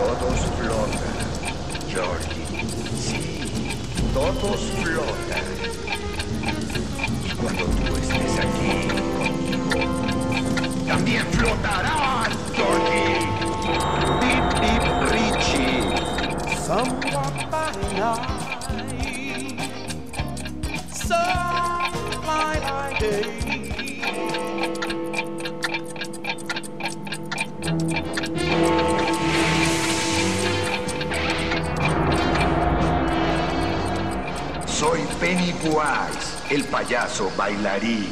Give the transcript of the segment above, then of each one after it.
Todos flotan, Jordi. Sí, todos flotan. Y cuando tú estés aquí conmigo, también flotarás, Jordi. Bip, bip, Richie. Somewhat by night, some by day. Pennywise, el payaso bailarín.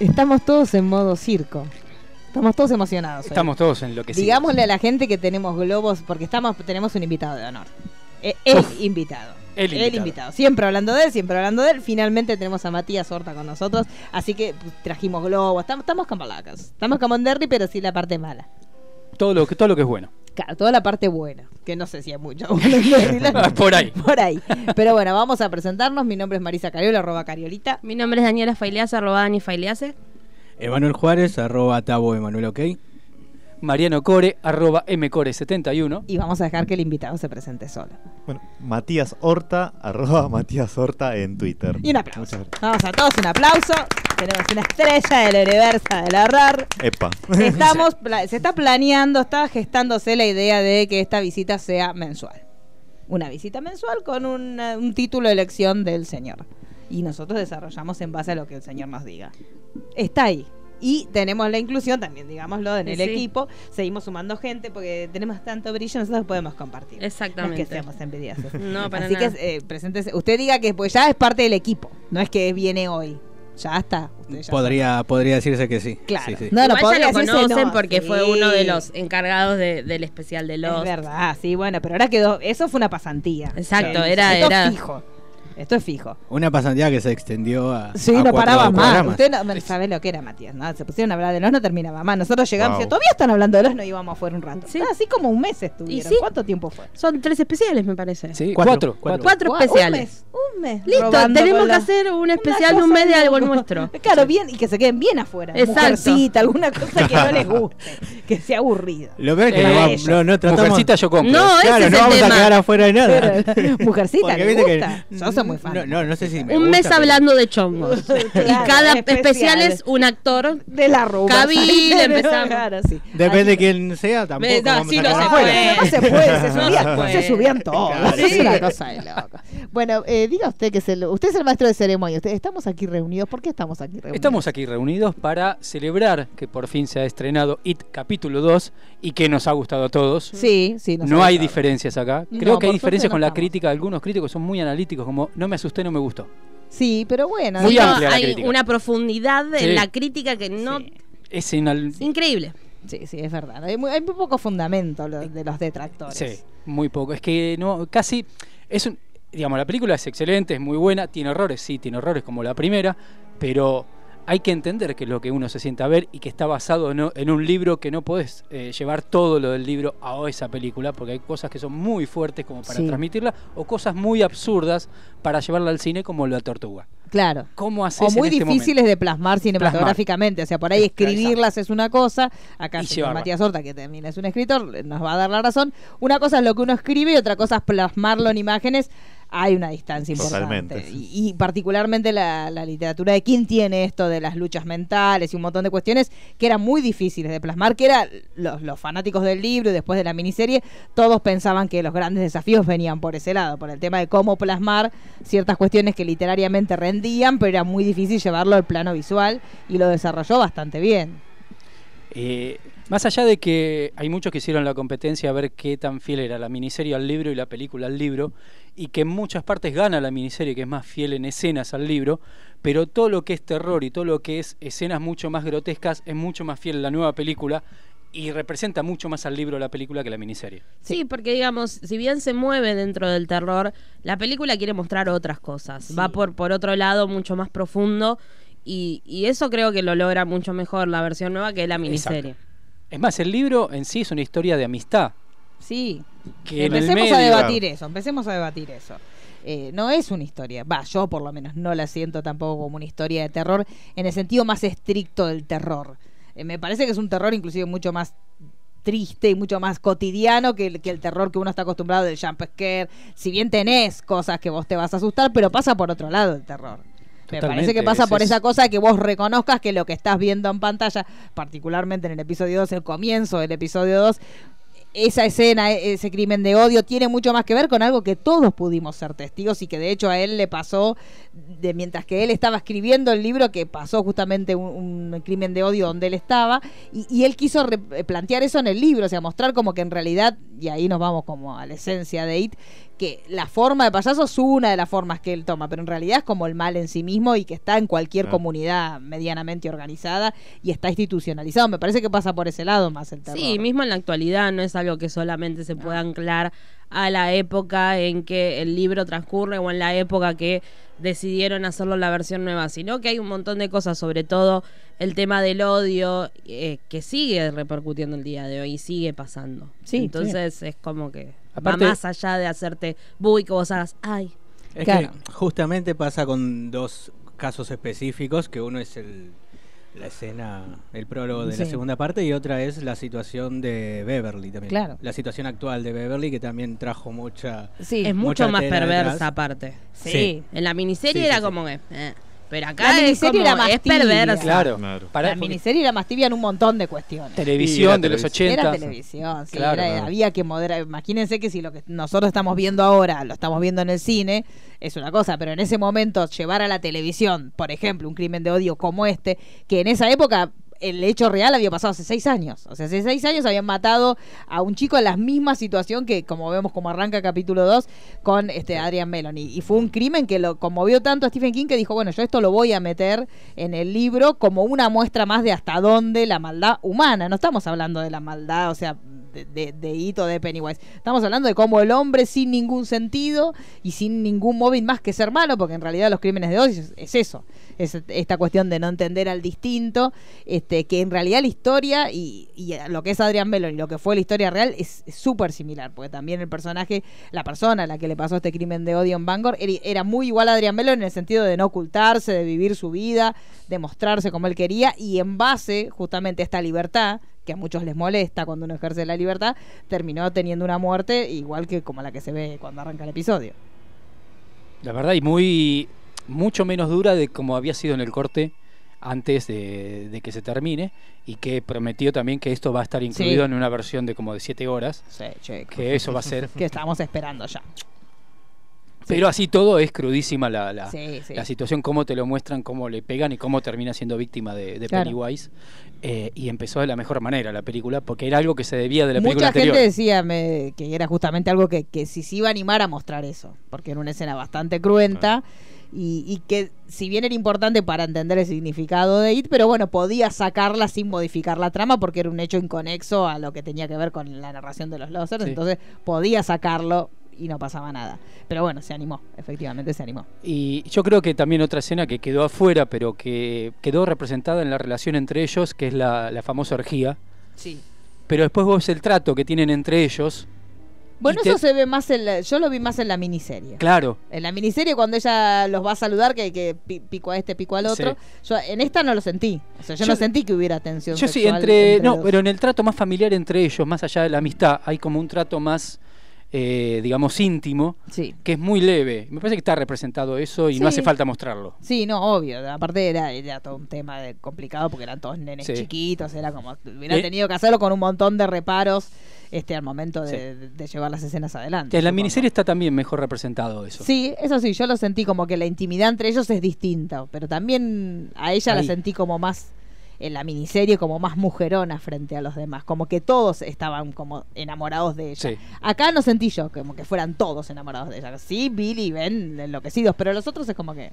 Estamos todos en modo circo. Estamos todos emocionados. hoy. Estamos todos en lo que Digámosle a la gente que tenemos globos, porque estamos tenemos un invitado de honor. Eh, El, invitado. El invitado. Siempre hablando de él, siempre hablando de él. Finalmente tenemos a Matías Horta con nosotros. Así que pues, trajimos globos. Estamos, estamos con palacas. Estamos como en Derry, pero sí la parte mala. Todo lo, que- todo lo que es bueno. Claro, toda la parte buena. Que no sé si es mucho. Por ahí. Por ahí. Pero bueno, vamos a presentarnos. Mi nombre es Marisa Cariola, arroba Cariolita. Mi nombre es Daniela Failease, arroba Dani Failease. Emanuel Juárez, arroba Tabo Emanuel OK. Mariano Core, arroba mcore71. Y vamos a dejar que el invitado se presente solo. Bueno, Matías Horta, arroba Matías Horta en Twitter. Y un aplauso. Vamos a todos un aplauso. Tenemos una estrella del universo del horror. Epa. Estamos, se está planeando, está gestándose la idea de que esta visita sea mensual. Una visita mensual con un, eh, un título de elección del señor. Y nosotros desarrollamos en base a lo que el señor nos diga. Está ahí. Y tenemos la inclusión también, digámoslo, en el sí. equipo. Seguimos sumando gente porque tenemos tanto brillo, nosotros podemos compartir. Exactamente. No es que seamos envidiosos. No, para Así nada. que eh, preséntese. Usted diga que pues ya es parte del equipo. No es que viene hoy. Ya está. Usted ya Podría, podría decirse que sí. Claro. Sí, sí. No, no, Igual podría ya lo conocen no, porque sí. fue uno de los encargados de- del especial de los. Es verdad, sí, bueno, pero ahora quedó. Eso fue una pasantía. Exacto, Sí, era- era- fijo. Esto es fijo. Una pasantía que se extendió a. Sí, a no paraba más. Usted no sabe lo que era, Matías. ¿no? Se pusieron a hablar de los, no terminaba más. Nosotros llegamos y Wow. todavía están hablando de los, no íbamos afuera un rato. Sí. Ah, Así como un mes estuvieron. Y sí. ¿Cuánto tiempo fue? Son tres especiales, me parece. Sí, Cuatro, cuatro. cuatro. Especiales. Un mes. Mes. Listo, tenemos que la- hacer un especial de un mes de algo nuestro. Claro, bien, y que se queden bien afuera. Exacto. Mujercita, alguna cosa que no les guste. Que sea aburrido. Lo peor es que Eh, no, no, no tratamos. Mujercita yo compro. No, ese Claro, es no el vamos tema. a quedar afuera de nada. Pero, mujercita, Porque ¿le viste que- gusta? Yo soy muy fan. No, no, no sé si me un gusta, mes pero- hablando de chongos. y Claro, cada especial. especial es un actor. de la ruba. Cabil, empezamos. Claro, sí. Depende de quién sea, tampoco. Ve, no, vamos sí, a no se puede. No se puede, se subían, todos. Es una Sí. cosa de loco. Bueno, eh, diga usted que es el, usted es el maestro de ceremonia. Usted, estamos aquí reunidos. ¿Por qué estamos aquí reunidos? Estamos aquí reunidos para celebrar que por fin se ha estrenado IT capítulo 2 y que nos ha gustado a todos. Sí, sí. nos no ha hay gustado. diferencias acá. No, Creo que hay diferencias con la estamos. crítica. Algunos críticos son muy analíticos, como no me asusté, no me gustó. Sí, pero bueno. Muy no- amplia la hay crítica. una profundidad Sí. en la crítica que no. Sí. Es inal- Increíble. Sí, sí, es verdad. Hay muy, hay muy poco fundamento de los detractores. Sí, muy poco. Es que no, casi es un, digamos, la película es excelente, es muy buena, tiene errores, sí, tiene errores como la primera, pero hay que entender que es lo que uno se sienta a ver y que está basado en, un libro que no podés eh, llevar todo lo del libro a esa película, porque hay cosas que son muy fuertes como para Sí. transmitirla, o cosas muy absurdas para llevarla al cine como la tortuga. Claro. ¿Cómo haces O muy en este difíciles de plasmar cinematográficamente. O sea, por ahí escribirlas es una cosa. Acá. Matías Horta, que también es un escritor, nos va a dar la razón. Una cosa es lo que uno escribe y otra cosa es plasmarlo en imágenes. Hay una distancia importante. Totalmente. Y, y particularmente la, la literatura de quién tiene esto de las luchas mentales y un montón de cuestiones que eran muy difíciles de plasmar, que eran los, los fanáticos del libro y después de la miniserie, todos pensaban que los grandes desafíos venían por ese lado, por el tema de cómo plasmar ciertas cuestiones que literariamente rendían, pero era muy difícil llevarlo al plano visual y lo desarrolló bastante bien. Eh, más allá de que hay muchos que hicieron la competencia a ver qué tan fiel era la miniserie al libro y la película al libro, y que en muchas partes gana la miniserie, que es más fiel en escenas al libro, pero todo lo que es terror y todo lo que es escenas mucho más grotescas es mucho más fiel en la nueva película y representa mucho más al libro la película que la miniserie. Sí, porque digamos, si bien se mueve dentro del terror, la película quiere mostrar otras cosas. Va por, por otro lado mucho más profundo y, y eso creo que lo logra mucho mejor la versión nueva que la miniserie. Es más, el libro en sí es una historia de amistad Sí. Que empecemos a debatir eso, empecemos a debatir eso. Eh, no es una historia, va, yo por lo menos no la siento tampoco como una historia de terror en el sentido más estricto del terror. Eh, me parece que es un terror inclusive mucho más triste y mucho más cotidiano que el, que el terror que uno está acostumbrado del jump scare. Si bien tenés cosas que vos te vas a asustar, pero pasa por otro lado el terror. Me parece que pasa es- por es- esa cosa que vos reconozcas que lo que estás viendo en pantalla, particularmente en el episodio 2, el comienzo del episodio 2, esa escena, e- ese crimen de odio, tiene mucho más que ver con algo que todos pudimos ser testigos y que de hecho a él le pasó, de mientras que él estaba escribiendo el libro, que pasó justamente un, un crimen de odio donde él estaba, y, y él quiso eh, plantear eso en el libro, o sea, mostrar como que en realidad, y ahí nos vamos como a la esencia de It, que la forma de payaso es una de las formas que él toma, pero en realidad es como el mal en sí mismo y que está en cualquier Ah. comunidad medianamente organizada y está institucionalizado. Me parece que pasa por ese lado más el terror. Sí, mismo en la actualidad no es algo que solamente se pueda anclar a la época en que el libro transcurre o en la época que decidieron hacerlo la versión nueva, sino que hay un montón de cosas, sobre todo el tema del odio, eh, que sigue repercutiendo el día de hoy y sigue pasando. Sí, Entonces es como que Aparte- va más allá de hacerte bu y que vos hagas, ay, Es Claro. que justamente pasa con dos casos específicos, que uno es el, la escena, el prólogo de la segunda parte y otra es la situación de Beverly también. Claro. La situación actual de Beverly que también trajo mucha... Sí, es mucha mucho más perversa detrás. aparte. sí. Sí. En la miniserie Sí, era sí. como que... eh, Pero acá La es, como, era más es perversa. Claro. Claro. Para- la porque- miniserie era más tibia en un montón de cuestiones. televisión de los televisión. 80. Era televisión, sí, Claro, era- claro. había que moderar. Imagínense que si lo que nosotros estamos viendo ahora lo estamos viendo en el cine, es una cosa, pero en ese momento llevar a la televisión, por ejemplo, un crimen de odio como este, que en esa época el hecho real había pasado hace seis años. O sea, hace seis años habían matado a un chico en la misma situación que, como vemos como arranca capítulo 2, con este Adrian Meloni. Y fue un crimen que lo conmovió tanto a Stephen King que dijo, bueno, yo esto lo voy a meter en el libro como una muestra más de hasta dónde la maldad humana. No estamos hablando de la maldad, o sea, de, de, de hito de Pennywise. Estamos hablando de cómo el hombre sin ningún sentido y sin ningún móvil más que ser malo, porque en realidad los crímenes de odio es, es eso. Es esta cuestión de no entender al distinto, este, que en realidad la historia y, lo que es Adrian Mellon y lo que fue la historia real es súper similar, porque también el personaje, la persona a la que le pasó este crimen de odio en Bangor, era, muy igual a Adrian Mellon en el sentido de no ocultarse, de vivir su vida, de mostrarse como él quería, y en base justamente a esta libertad, que a muchos les molesta cuando uno ejerce la libertad, terminó teniendo una muerte igual que como la que se ve cuando arranca el episodio. La verdad, y muy mucho menos dura de como había sido en el corte antes de, de que se termine y que prometió también que esto va a estar incluido en una versión de como de 7 horas, Sí, che, que eso va a ser... que estamos esperando ya. Pero así todo es crudísima la, la, Sí, sí. la situación, cómo te lo muestran, cómo le pegan y cómo termina siendo víctima de, de Claro. Pennywise. Eh, y empezó de la mejor manera la película, porque era algo que se debía de la película Mucha anterior. gente decía me- que era justamente algo que, que si se iba a animar a mostrar eso, porque era una escena bastante cruenta y, y que si bien era importante para entender el significado de It, pero bueno, podía sacarla sin modificar la trama porque era un hecho inconexo a lo que tenía que ver con la narración de los losers, Sí. entonces podía sacarlo y no pasaba nada. Pero bueno, se animó, efectivamente se animó. Y yo creo que también otra escena que quedó afuera, pero que quedó representada en la relación entre ellos, que es la, la famosa orgía. Sí. Pero después vos el trato que tienen entre ellos. Bueno, te- eso se ve más en la- yo lo vi más en la miniserie. Claro, En la miniserie, cuando ella los va a saludar, que, que pi- pico a este, pico al otro, yo en esta no lo sentí. O sea, yo, Yo- no sentí que hubiera tensión yo sí, entre. No, los- pero en el trato más familiar entre ellos, más allá de la amistad, hay como un trato más, eh, digamos, íntimo, Sí. que es muy leve. Me parece que está representado eso y Sí. no hace falta mostrarlo. Sí, no, obvio. Aparte era, era todo un tema de- complicado porque eran todos nenes Sí. chiquitos, era como hubieran Eh. tenido que hacerlo con un montón de reparos este al momento de, llevar las escenas adelante. En la supongo. miniserie está también mejor representado eso. Sí, eso sí, yo lo sentí como que la intimidad entre ellos es distinta, pero también a ella la sentí como más en la miniserie como más mujerona frente a los demás, como que todos estaban como enamorados de ella. Sí. Acá no sentí yo como que fueran todos enamorados de ella. Sí, Billy y Ben enloquecidos, pero los otros es como que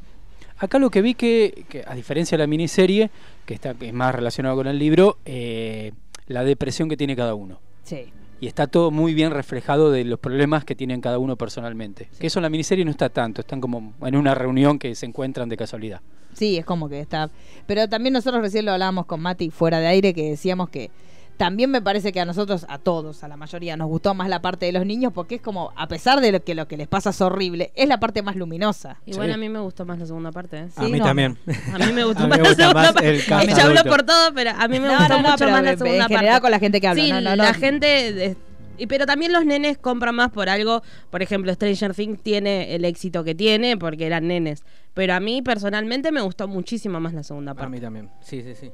Acá lo que vi que, que, a diferencia de la miniserie, que está que es más relacionado con el libro, eh, la depresión que tiene cada uno. sí. Y está todo muy bien reflejado de los problemas que tienen cada uno personalmente. Que eso en la miniserie no está tanto, están como en una reunión que se encuentran de casualidad. Sí, es como que está. Pero también nosotros recién lo hablábamos con Mati fuera de aire que decíamos que También me parece que a nosotros, a todos, a la mayoría, nos gustó más la parte de los niños porque es como, a pesar de lo que lo que les pasa es horrible, es la parte más luminosa. Igual Sí. a mí me gustó más la segunda parte. ¿eh? A mí no. también. A mí me gustó mí más me la segunda más parte. habló adulto. por todo, pero a mí me No, gustó no, no, mucho más la en segunda general parte. con la gente que habla, Sí, no, no, no. la gente... y pero también los nenes compran más por algo. Por ejemplo, Stranger Things tiene el éxito que tiene porque eran nenes. Pero a mí personalmente me gustó muchísimo más la segunda A parte. mí también. Sí, sí, sí.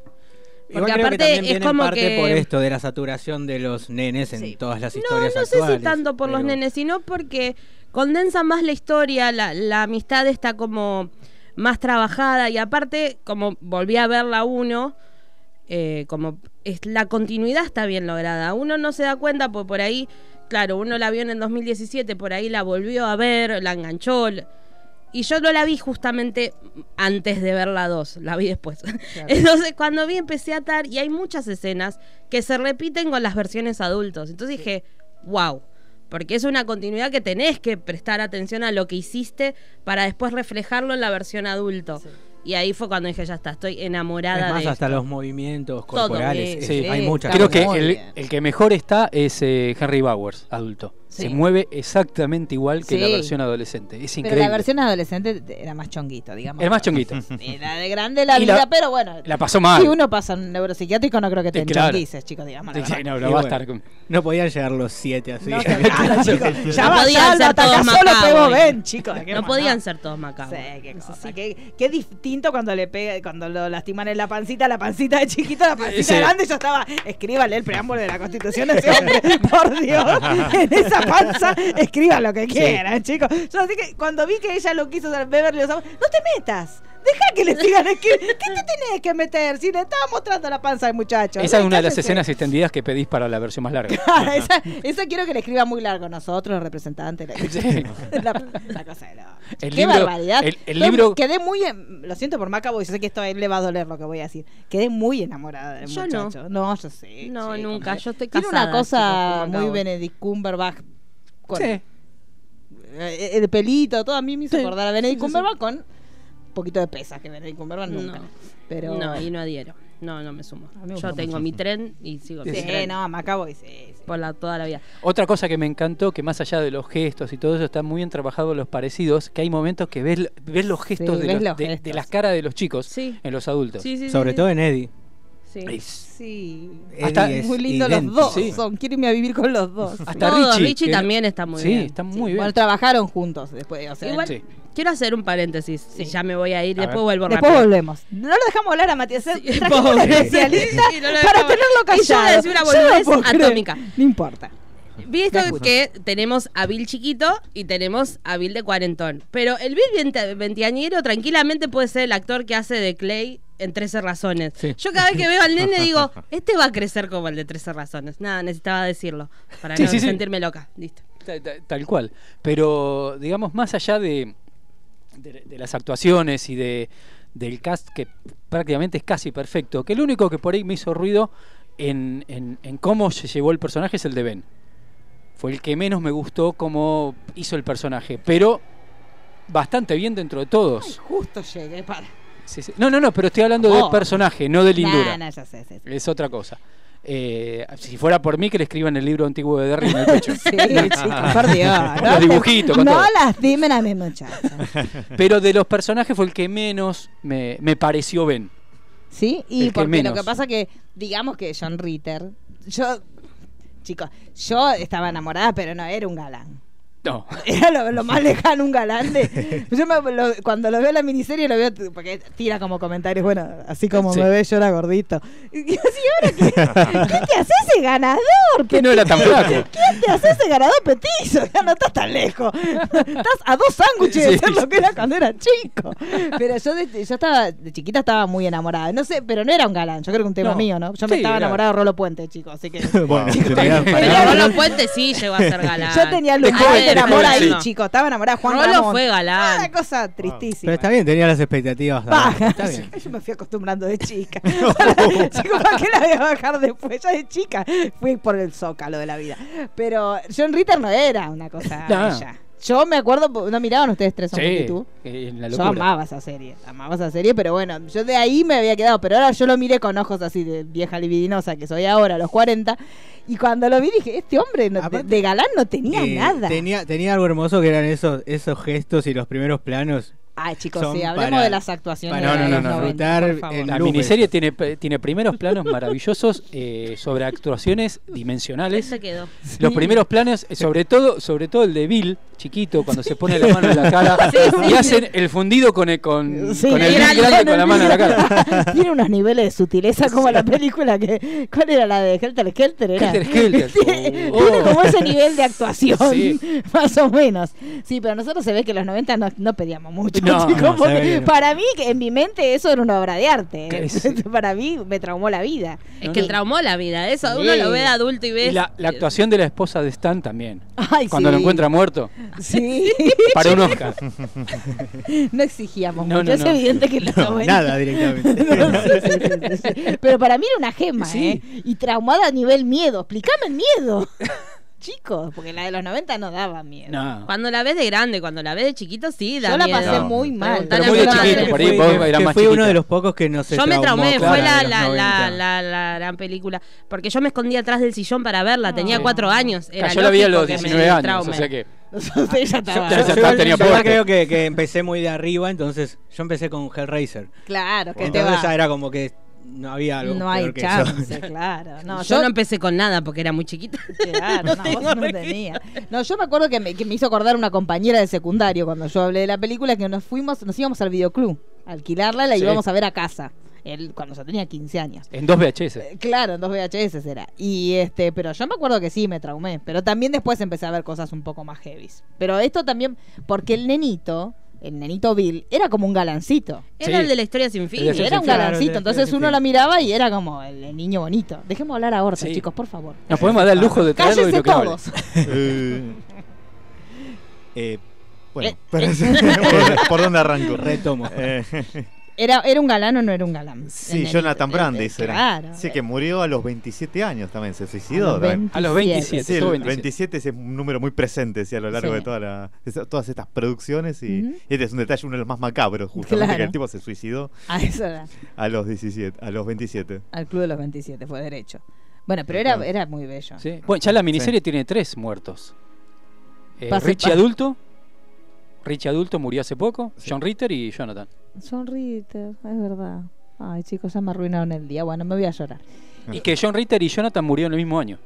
Porque Igual creo que aparte también es viene en como parte que- por esto de la saturación de los nenes en todas las No, historias no sé actuales. si tanto por los nenes, sino porque condensa más la historia, la, la amistad está como más trabajada y aparte, como volví a ver la 1, eh, como es, la continuidad está bien lograda. Uno no se da cuenta, porque por ahí, claro, uno la vio en el 2017, por ahí la volvió a ver, la enganchó. Y yo no la vi justamente antes de ver la 2, la vi después. Entonces, cuando vi, empecé a atar y hay muchas escenas que se repiten con las versiones adultos. Entonces dije, wow. Porque es una continuidad que tenés que prestar atención a lo que hiciste para después reflejarlo en la versión adulto. Y ahí fue cuando dije, ya está, estoy enamorada Es más, de hasta esto. los movimientos Todo, corporales. sí, eh, sí, hay muchas Creo que el, el que mejor está es eh, Henry Bowers, adulto. Sí. Se mueve exactamente igual que la versión adolescente. Es Pero increíble. la versión adolescente era más chonguito, digamos. Es más chonguito. Era de grande la Y vida, la- pero bueno. la pasó mal. Si uno pasa un neuropsiquiátrico, no creo que te Sí, claro. enchonguices, chicos, digamos. Sí, no, Y no va a bueno, estar con- No podían llegar los siete así. No, claro, chicos. Ya No podían ser todos solo macabros. pego ven, chicos. ¿qué No podían ser todos macabros. Sí, qué Eso cosa. sí. Qué, qué distinto cuando le pega, cuando lo lastiman en la pancita, la pancita de chiquito, la pancita grande. Yo estaba, escríbale el preámbulo de la Constitución ese hombre, por Dios. En esa panza, escriba lo que quieran, chicos. Yo así que cuando vi que ella lo quiso los amo, no te metas. Deja que le sigan escribiendo. ¿Qué te tenés que meter? Si le estaba mostrando la panza al muchacho. Esa es una de las escenas extendidas que pedís para la versión más larga. Claro, esa, esa quiero que le escriba muy largo nosotros, los representantes. Sí. La, la cosa de la- El Qué libro- barbaridad. el- el Yo libro- Quedé muy. en- Lo siento por Macabo y sé que esto a él le va a doler lo que voy a decir. Quedé muy enamorada del Yo no. muchacho. No, yo sé. No, chico, nunca. Yo estoy Tiene casada, una cosa muy. Benedict Cumberbatch. Con Sí. eh, el pelito, todo a mí me hizo Sí. acordar a Benedict Sí, sí, sí. Cumberbatch con poquito de pesa que Benedict Cumberbatch nunca. No. Pero. No, ahí no adhiero. No, no me sumo. Me Yo tengo mucho. mi tren y sigo mi Sí, tren no, Macabo y sí, sí. por la, toda la vida. Otra cosa que me encantó, que más allá de los gestos y todo eso, están muy bien trabajados los parecidos, que hay momentos que ves, ves los gestos, Sí, de, ves los- los de- de gestos. las caras de los chicos Sí. en los adultos. Sí, sí, sí, Sobre sí. todo en Eddie. Sí. Sí. Eddie Hasta- es Muy lindo los dos. Sí. Son. Quiero irme a vivir con los dos. Hasta Todo, Richie. Richie que- también está muy sí, bien. está Sí. muy bien. Bueno, trabajaron juntos después. O sea, Igual, Sí. Quiero hacer un paréntesis. y ya me voy a ir. A después ver. vuelvo Después rápido. volvemos. No lo dejamos hablar a Matías. Sí, Trajimos un pobre. especialista Sí, no para tenerlo Y yo voy a callado. decir una no boludez creer. atómica. No importa. Vi esto Me escucho. que tenemos a Bill chiquito y tenemos a Bill de cuarentón. Pero el Bill veinte- veinteañero tranquilamente puede ser el actor que hace de Clay en 13 razones. Sí. Yo cada vez que veo al nene digo, este va a crecer como el de 13 razones. Nada, necesitaba decirlo para Sí, no sí, sí. sentirme loca. Listo. Ta- ta- Tal cual. Pero, digamos, más allá de, de, de las actuaciones y de del cast que prácticamente es casi perfecto, que el único que por ahí me hizo ruido en, en- en cómo se llevó el personaje es el de Ben. Fue el que menos me gustó cómo hizo el personaje, pero bastante bien dentro de todos. Justo llegué para. Sí, sí. No, no, no, pero estoy hablando Oh. del personaje, no de lindura. Nah, nah, ya sé, sí, sí. Es otra cosa. Eh, si fuera por mí, que le escriban el libro antiguo de Derry en el pecho. Sí, chicos, por Dios. No, los dibujitos, con no todo. lastimen a mi muchacha. Pero de los personajes fue el que menos me, me pareció Ben. ¿Sí? Y que porque lo que pasa que, digamos que John Ritter, yo, chicos, yo estaba enamorada, pero no era un galán. No. Era lo, lo más lejano un galán de. Yo me- lo- cuando lo veo en la miniserie lo veo porque tira como comentarios, bueno, así como Sí. me ve yo era gordito. Y así ahora qué, ¿qué te hace ese ganador? Que no era tan flaco. ¿Quién te hace ese ganador petizo? Ya no estás tan lejos. Estás a dos sándwiches de ser lo que era cuando era chico. Pero yo, de, yo estaba, de chiquita estaba muy enamorada. No sé, pero no era un galán. Yo creo que un tema No. mío, ¿no? Yo me Sí, estaba era- enamorada de Rolo Puente, chicos. Así que. Bueno, tenía- tenía- Pero Rolo Puente sí llegó a ser galán. yo tenía luz De joven, de enamor de ahí, chicos. Estaba enamorada de Juan Rolo Ramón. fue galán. Una cosa tristísima. Pero está bien, tenía las expectativas. Está bien. Yo me fui acostumbrando de chica. Chico, ¿para qué la voy a bajar después? Ya de chica fui por el zócalo de la vida. Pero John Ritter no era una cosa No. bella. Yo me acuerdo, ¿no miraban ustedes tres Sí, hombres y tú? en la Yo amaba esa serie, amaba esa serie, pero bueno, yo de ahí me había quedado, pero ahora yo lo miré con ojos así de vieja libidinosa que soy ahora, a los 40, y cuando lo vi dije, este hombre no- de, Aparte, de galán no tenía Eh, nada. Tenía, tenía algo hermoso que eran esos, esos gestos y los primeros planos. Ay, chicos, sí, hablemos para- de las actuaciones para No, no, no, no, 90, disfrutar por favor. el- La miniserie tiene, tiene primeros planos maravillosos eh, sobre actuaciones dimensionales. Se quedó. Los primeros planos, eh, sobre todo, sobre todo el de Bill, chiquito, cuando se pone la mano en la cara y hacen el fundido con el, con, Sí, con el Bill grande, grande con la mano en la cara. Tiene unos niveles de sutileza como la película que. ¿Cuál era la de Helter Skelter? Era? Helter Skelter. Tiene, Oh. tiene como ese nivel de actuación, Sí. más o menos. Sí, pero nosotros se ve que en los 90 no, no pedíamos mucho. No, no, ve. Para mí, que en mi mente, eso era una obra de arte. Sí. para mí, me traumó la vida. Es que traumó la vida. Eso Sí. uno lo ve de adulto y ves. Y la, la actuación de la esposa de Stan también. Ay, Cuando sí. lo encuentra muerto, Sí. para un Oscar. no exigíamos No, mucho. no, es no. evidente que No, 90 nada directamente. No, sí, sí, sí, sí, sí. Pero para mí era una gema, Sí. ¿eh? Y traumada a nivel miedo. Explícame el miedo. Chicos, porque la de los 90 no daba miedo. No. Cuando la ves de grande, cuando la ves de chiquito, sí, da Yo la pasé muy mal. Pero muy chiquito, por ahí Fui- vos que- uno de los pocos que no se Yo me traumé, fue la la, la, la, 90. la, gran película. Porque yo me escondía atrás del sillón para verla, tenía cuatro años. Era Ah, yo la vi a los que me 19 años, o sea que Usted ya estaba. Ya Yo, yo- yo creo que, que empecé muy de arriba, entonces yo empecé con Hellraiser. Claro, que te Entonces va. ya era como que no había algo No hay chance, claro. No, yo, no empecé con nada porque era muy chiquita. Claro, no, vos no tenía. No, yo me acuerdo que me, que me hizo acordar una compañera de secundario cuando yo hablé de la película que nos fuimos, nos íbamos al videoclub a alquilarla y la Sí. íbamos a ver a casa. Él cuando yo tenía 15 años. en dos VHS. Eh, Claro, en dos VHS era. Y este, pero yo me acuerdo que sí me traumé. Pero también después empecé a ver cosas un poco más heavies. Pero esto también, porque el nenito, el nenito Bill, era como un galancito. Era Sí. el de la historia sin fin. Era un Claro, galancito. Entonces uno la miraba y era como el, el niño bonito. Dejemos hablar a Horta, Sí. chicos, por favor. Nos podemos dar el lujo de traerlo y que hable. todos. Eh, bueno, Eh, ¿por, dónde- por dónde arranco? Retomo. ¿Era, ¿Era un galán o no era un galán? sí. Jonathan Brandis Eh, era. Claro. Sí, que murió a los 27 años también, se A suicidó. los también. A los 27. Sí, el estuvo 27. 27. es un número muy presente sí, a lo largo Sí. de toda la- de todas estas producciones y, este es un detalle, uno de los más macabros, justamente, Claro. que el tipo se suicidó A eso era. a los 17, a los 27. Al club de los 27, fue derecho. Bueno, pero era, era muy bello. Sí. Bueno, ya la miniserie tiene tres muertos. Eh, Pase- Richie adulto. Richie adulto murió hace poco. Sí. John Ritter y Jonathan. Sonrite, es verdad. Ay, chicos, ya me arruinaron el día. Bueno, me voy a llorar. Y que John Ritter y Jonathan murieron el mismo año.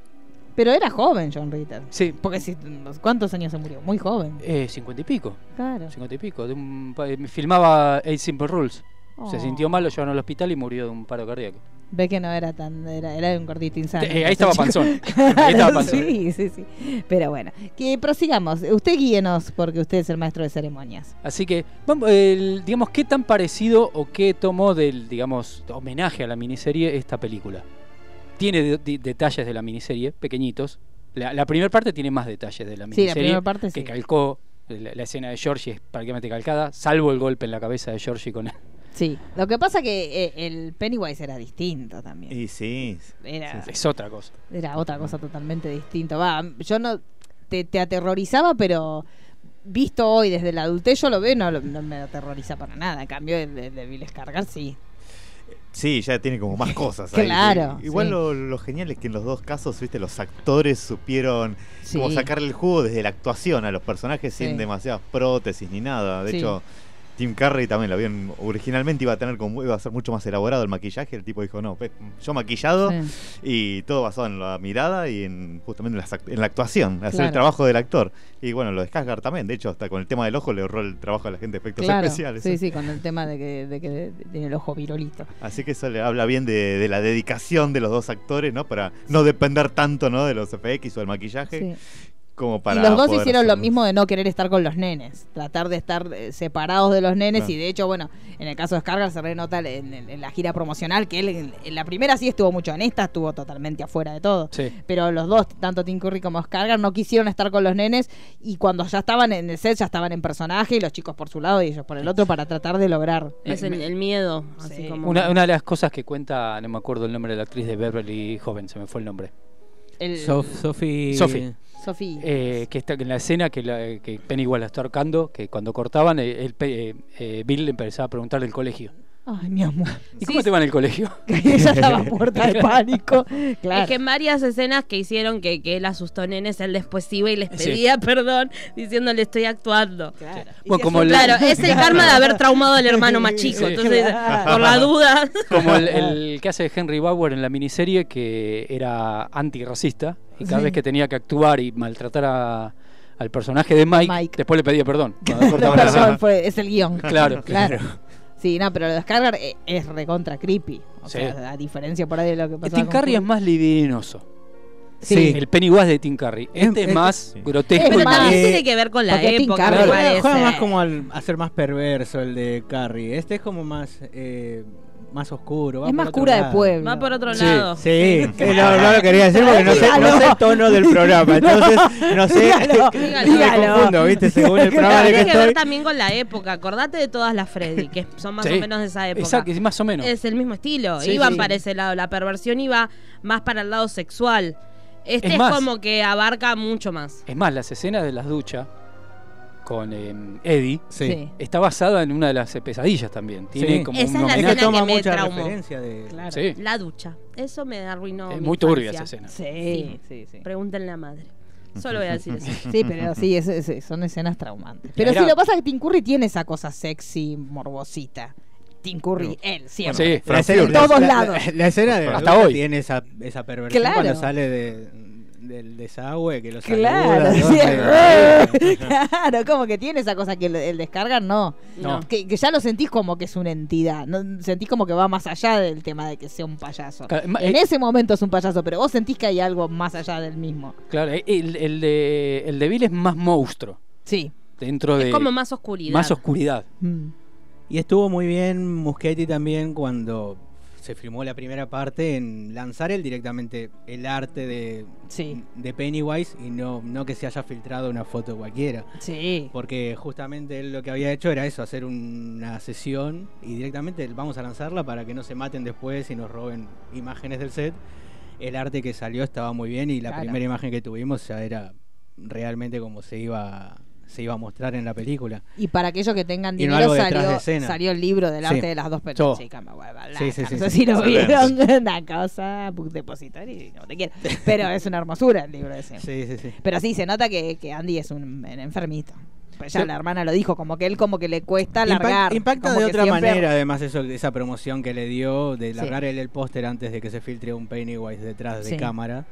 Pero era joven John Ritter. Sí. Porque si, ¿cuántos años se murió? Muy joven. Eh, cincuenta y pico. Claro. Cincuenta y pico. De un filmaba Eight Simple Rules. Se Oh. sintió mal, lo llevaron al hospital y murió de un paro cardíaco. Ve que no era tan. Era, era un gordito insano. Eh, ahí estaba panzón. Ahí estaba panzón. sí, sí, sí. Pero bueno, que prosigamos. Usted guíenos porque usted es el maestro de ceremonias. Así que, vamos, el- digamos, ¿qué tan parecido o qué tomó del, digamos, homenaje a la miniserie esta película? Tiene de- de- detalles de la miniserie, pequeñitos. La, la primera parte tiene más detalles de la Sí, miniserie. la primera parte Que sí. calcó, la, la escena de Georgie es prácticamente calcada, salvo el golpe en la cabeza de Georgie con él. Sí. Lo que pasa que eh, el Pennywise era distinto también. Y sí, Era, Es otra cosa. era otra cosa totalmente distinta. Va, yo no. Te, te aterrorizaba, pero. Visto hoy desde la adultez, yo lo veo no, lo- no me aterroriza para nada. En cambio, el de, de Bill sí. Sí, ya tiene como más cosas. ahí, Claro, sí. Igual sí. lo, lo genial es que en los dos casos, viste, los actores supieron Sí. como sacarle el jugo desde la actuación a los personajes Sí. sin demasiadas prótesis ni nada. De Sí. hecho, Tim Curry también lo habían originalmente iba a tener como iba a ser mucho más elaborado el maquillaje. El tipo dijo, no, pe- yo maquillado Sí. y todo basado en la mirada y en justamente en, act- en la actuación, hacer Claro. el trabajo del actor. Y bueno, lo de Skarsgård también. De hecho, hasta con el tema del ojo le ahorró el trabajo a la gente de efectos Claro, especiales. sí, sí, con el tema de que, de que tiene el ojo virolito. Así que eso le habla bien de, de la dedicación de los dos actores, ¿no? Para no depender tanto, ¿no? De los FX o del maquillaje, Sí. Como para. y los dos hicieron lo mismo de no querer estar con los nenes, tratar de estar eh, separados de los nenes y de hecho, bueno, en el caso de Scargar se renota en, en- en la gira promocional que él en, en la primera sí estuvo mucho, en esta estuvo totalmente afuera de todo. Sí. Pero los dos, tanto Tim Curry como Scargar, no quisieron estar con los nenes y cuando ya estaban en el set ya estaban en personaje y los chicos por su lado y ellos por el otro para tratar de lograr. Es el, el miedo, así Sí. como. Una, una de las cosas que cuenta, no me acuerdo el nombre de la actriz de Beverly Joven, se me fue el nombre. El, Sof- Sophie. Sophie. Sofía. Eh, que está en la escena que, la, que Pennywise la está ahorcando, que cuando cortaban, eh, el, eh, eh, Bill le empezaba a preguntar del colegio. Ay, mi amor. ¿Y cómo te va en el colegio? Ella estaba muerta de pánico. Claro. Es que en varias escenas que hicieron que, que él asustó nenes, él después iba y les Sí. pedía perdón diciéndole estoy actuando. Claro. Bueno, como es el- Claro, es el karma de haber traumado al hermano más chico. Sí, Entonces, claro. por la duda. Como el, el que hace Henry Bauer en la miniserie, que era antirracista, y cada Sí. vez que tenía que actuar y maltratar a- al personaje de Mike, Mike. después le pedía perdón. es el guion. Claro. claro. Sí, no, pero lo de Skarsgård es, es recontra creepy. O Sí. sea, a diferencia por ahí de lo que pasaba Tim Curry es más livinoso. Sí. El Pennywise de Tim Curry. Este es, Es- más sí. grotesco. Es Pero y más- también Eh, tiene que ver con la época, Curry me juega- más como al, a ser más perverso el de Carrie. Este es como más eh, más oscuro. va Es más cura de pueblo. Va por otro Sí. lado. Sí, sí, no, no lo quería decir porque no sé, no sé el tono del programa. Entonces, no sé. Dígalo, me dígalo. confundo, ¿viste? Según el programa que Tiene que ver también con la época. Acordate de todas las Freddy, que son más Sí. o menos de esa época. Exacto, es más o menos. Es el mismo estilo. Sí, Iban sí. para ese lado. La perversión iba más para el lado sexual. Este Es es, más. como que abarca mucho más. Es más, las escenas de las duchas con eh, Eddie Sí. Está basada en una de las pesadillas también. Tiene Sí. como Esa un es la escena toma que me mucha traumó. referencia de. Claro. Sí. La ducha. Eso me arruinó. Es mi muy turbia esa escena. Sí, sí, sí. Pregúntenle a madre. Solo voy a decir eso. Sí, pero sí, es- es- son escenas traumantes. Pero sí, lo que pasa es que Tim Curry tiene esa cosa sexy, morbosita. Tim Curry, él, siempre. Sí. En todos la- lados. La, la escena de Hasta hoy. tiene esa, esa perversión Claro. cuando sale de, del desagüe, que lo Claro, saluda, ¿no? sí, Medio- claro, como que tiene esa cosa que el, el descarga no. No. Que, que ya lo sentís como que es una entidad. No, sentís como que va más allá del tema de que sea un payaso. Claro, En eh, ese momento es un payaso, pero vos sentís que hay algo más allá del mismo. Claro, eh, el, el de, el de Bill es más monstruo. Sí. Dentro de. Es como más oscuridad. más oscuridad. Mm. Y estuvo muy bien Muschietti también cuando se filmó la primera parte en lanzar él directamente el arte de, Sí. de Pennywise y no, no que se haya filtrado una foto cualquiera. Sí. Porque justamente él lo que había hecho era eso, hacer una sesión y directamente vamos a lanzarla para que no se maten después y nos roben imágenes del set. El arte que salió estaba muy bien y la Claro. primera imagen que tuvimos ya era realmente como se iba se iba a mostrar en la película. Y para aquellos que tengan Y no dinero de salió, salió el libro del Sí. arte de las dos personas. Chica, me. Sí, sí, sí, no sé sí. si lo vieron. Una cosa, book depository, no te quiero. Pero es una hermosura el libro ese. Sí, sí, sí. Pero sí, se nota que, que Andy es un, un enfermito. Pues ya Sí. la hermana lo dijo, como que él como que le cuesta largar. impacta como de otra siempre- manera, además, eso, esa promoción que le dio de Sí. largar él el póster antes de que se filtre un Pennywise detrás de Sí. cámara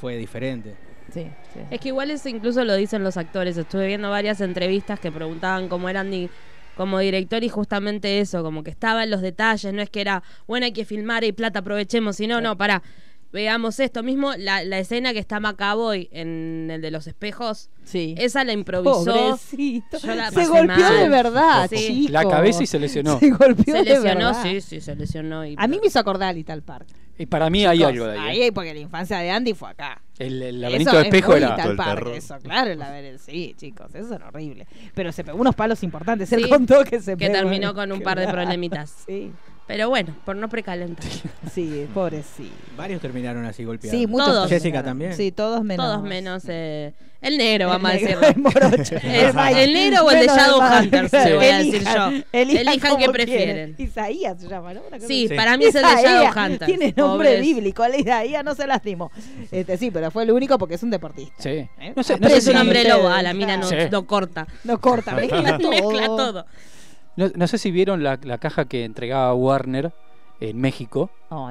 fue diferente. Sí, sí. Es que igual eso incluso lo dicen los actores. Estuve viendo varias entrevistas que preguntaban cómo era Andy como director y justamente eso, como que estaba en los detalles, no es que era, bueno, hay que filmar y plata, aprovechemos, sino, no, para veamos esto mismo, la, la escena que está Macaboy en el de los espejos, Sí. esa la improvisó. Pobrecito. Yo la Se pasé golpeó mal. de verdad, Sí. chicos. La cabeza y se lesionó. Se golpeó Se de lesionó, verdad. sí, sí, se lesionó. Y, A mí me hizo acordar a Little Park. Y para mí hay Chicos, algo de ahí. Ahí, ¿eh? porque la infancia de Andy fue acá. El, el Eso laberinto de es espejo muy era. El eso, claro, el laberinto. Sí, chicos, eso era horrible. Pero se pegó unos palos importantes. Él Sí, contó que se que pegó. terminó con un par de problemitas. Sí, Pero bueno, por no precalentar. sí, pobrecito. Varios terminaron así golpeados. Sí, muchos. Todos. Jessica también. Sí, todos menos. Todos menos eh, el negro, vamos El a decirlo. el morocho. El, Mike. el negro o el de Shadowhunters, te voy a decir Elijan, yo. Elijan Elijan que prefieren. quieren. Isaías se llama, ¿no? Sí, para mí es el de Shadowhunters. Tiene nombre pobres. bíblico, el Isaías no se lastimó. Este, sí, pero fue el único porque es un deportista. Sí. ¿Eh? No sé, no sé es un hombre lobo, a la mina no, Sí. no corta. No corta, mezcla todo. No, no sé si vieron la, la caja que entregaba Warner en México,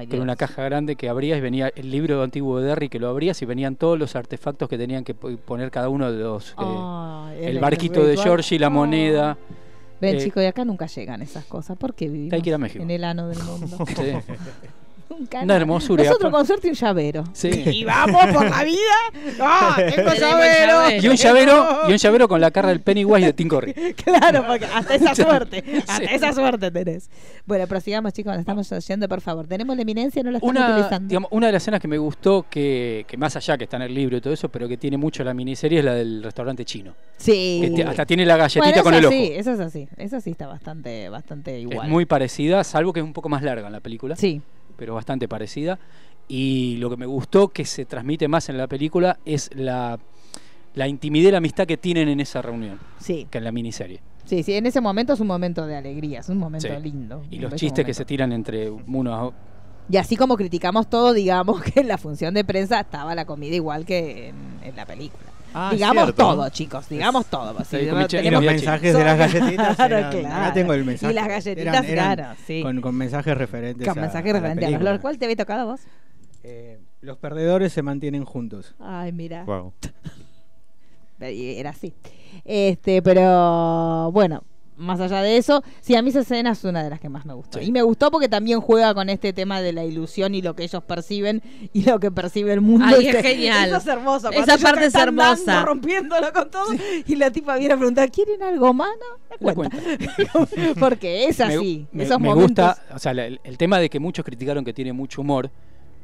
que era una caja grande que abrías y venía el libro antiguo de Derry que lo abrías y venían todos los artefactos que tenían que po- poner cada uno de los. eh, el barquito de. Georgie, la moneda. Ven, Eh, chicos, de acá nunca llegan esas cosas. ¿Por qué vivimos Hay que ir a México. en el ano del mundo? Sí. Una hermosura. Nosotros con suerte un llavero. Sí. Y vamos por la vida. ¡Ah, tengo llavero! Y un llavero, y un llavero con la cara del Pennywise de Tim Curry. Claro, porque hasta esa suerte, hasta Sí. esa suerte tenés. Bueno, prosigamos chicos, nos estamos yendo, por favor. Tenemos la eminencia, no la estamos Una, utilizando. digamos, una de las escenas que me gustó, que, que más allá que está en el libro y todo eso, pero que tiene mucho la miniserie, es la del restaurante chino. sí. Que te- hasta tiene la galletita bueno, con el ojo. sí, esa es así. Esa sí está bastante, bastante igual. Es muy parecida, salvo que es un poco más larga en la película, Sí, pero bastante parecida. Y lo que me gustó que se transmite más en la película es la la intimidad y la amistad que tienen en esa reunión, Sí, que en la miniserie. sí, sí, en ese momento es un momento de alegría, es un momento Sí. lindo. Y los chistes que se tiran entre unos Y así como criticamos todo, digamos que en la función de prensa estaba la comida igual que en, en la película. Ah, digamos cierto. todo, chicos, digamos todo. así, Y tenemos- los mensajes de las galletitas. Claro, eran- claro. Acá tengo el mensaje. Y las galletitas, claro, sí. Con, con mensajes referentes. con a- mensaje a la referente a los película. lores. ¿Cuál te había tocado vos? Eh, los perdedores se mantienen juntos. Ay, mira. Wow. Era así. Este, pero bueno, más allá de eso, sí, a mí esa escena es una de las que más me gustó. Sí. Y me gustó porque también juega con este tema de la ilusión y lo que ellos perciben y lo que percibe el mundo. Ay, Y es genial. Eso es hermoso. Esa cuando parte es hermosa. dando, rompiéndolo con todo. Y la tipa viene a preguntar, ¿quieren algo más? No, me cuenta. porque es Me- así. Me, esos me momentos. gusta, o sea, el, el tema de que muchos criticaron que tiene mucho humor,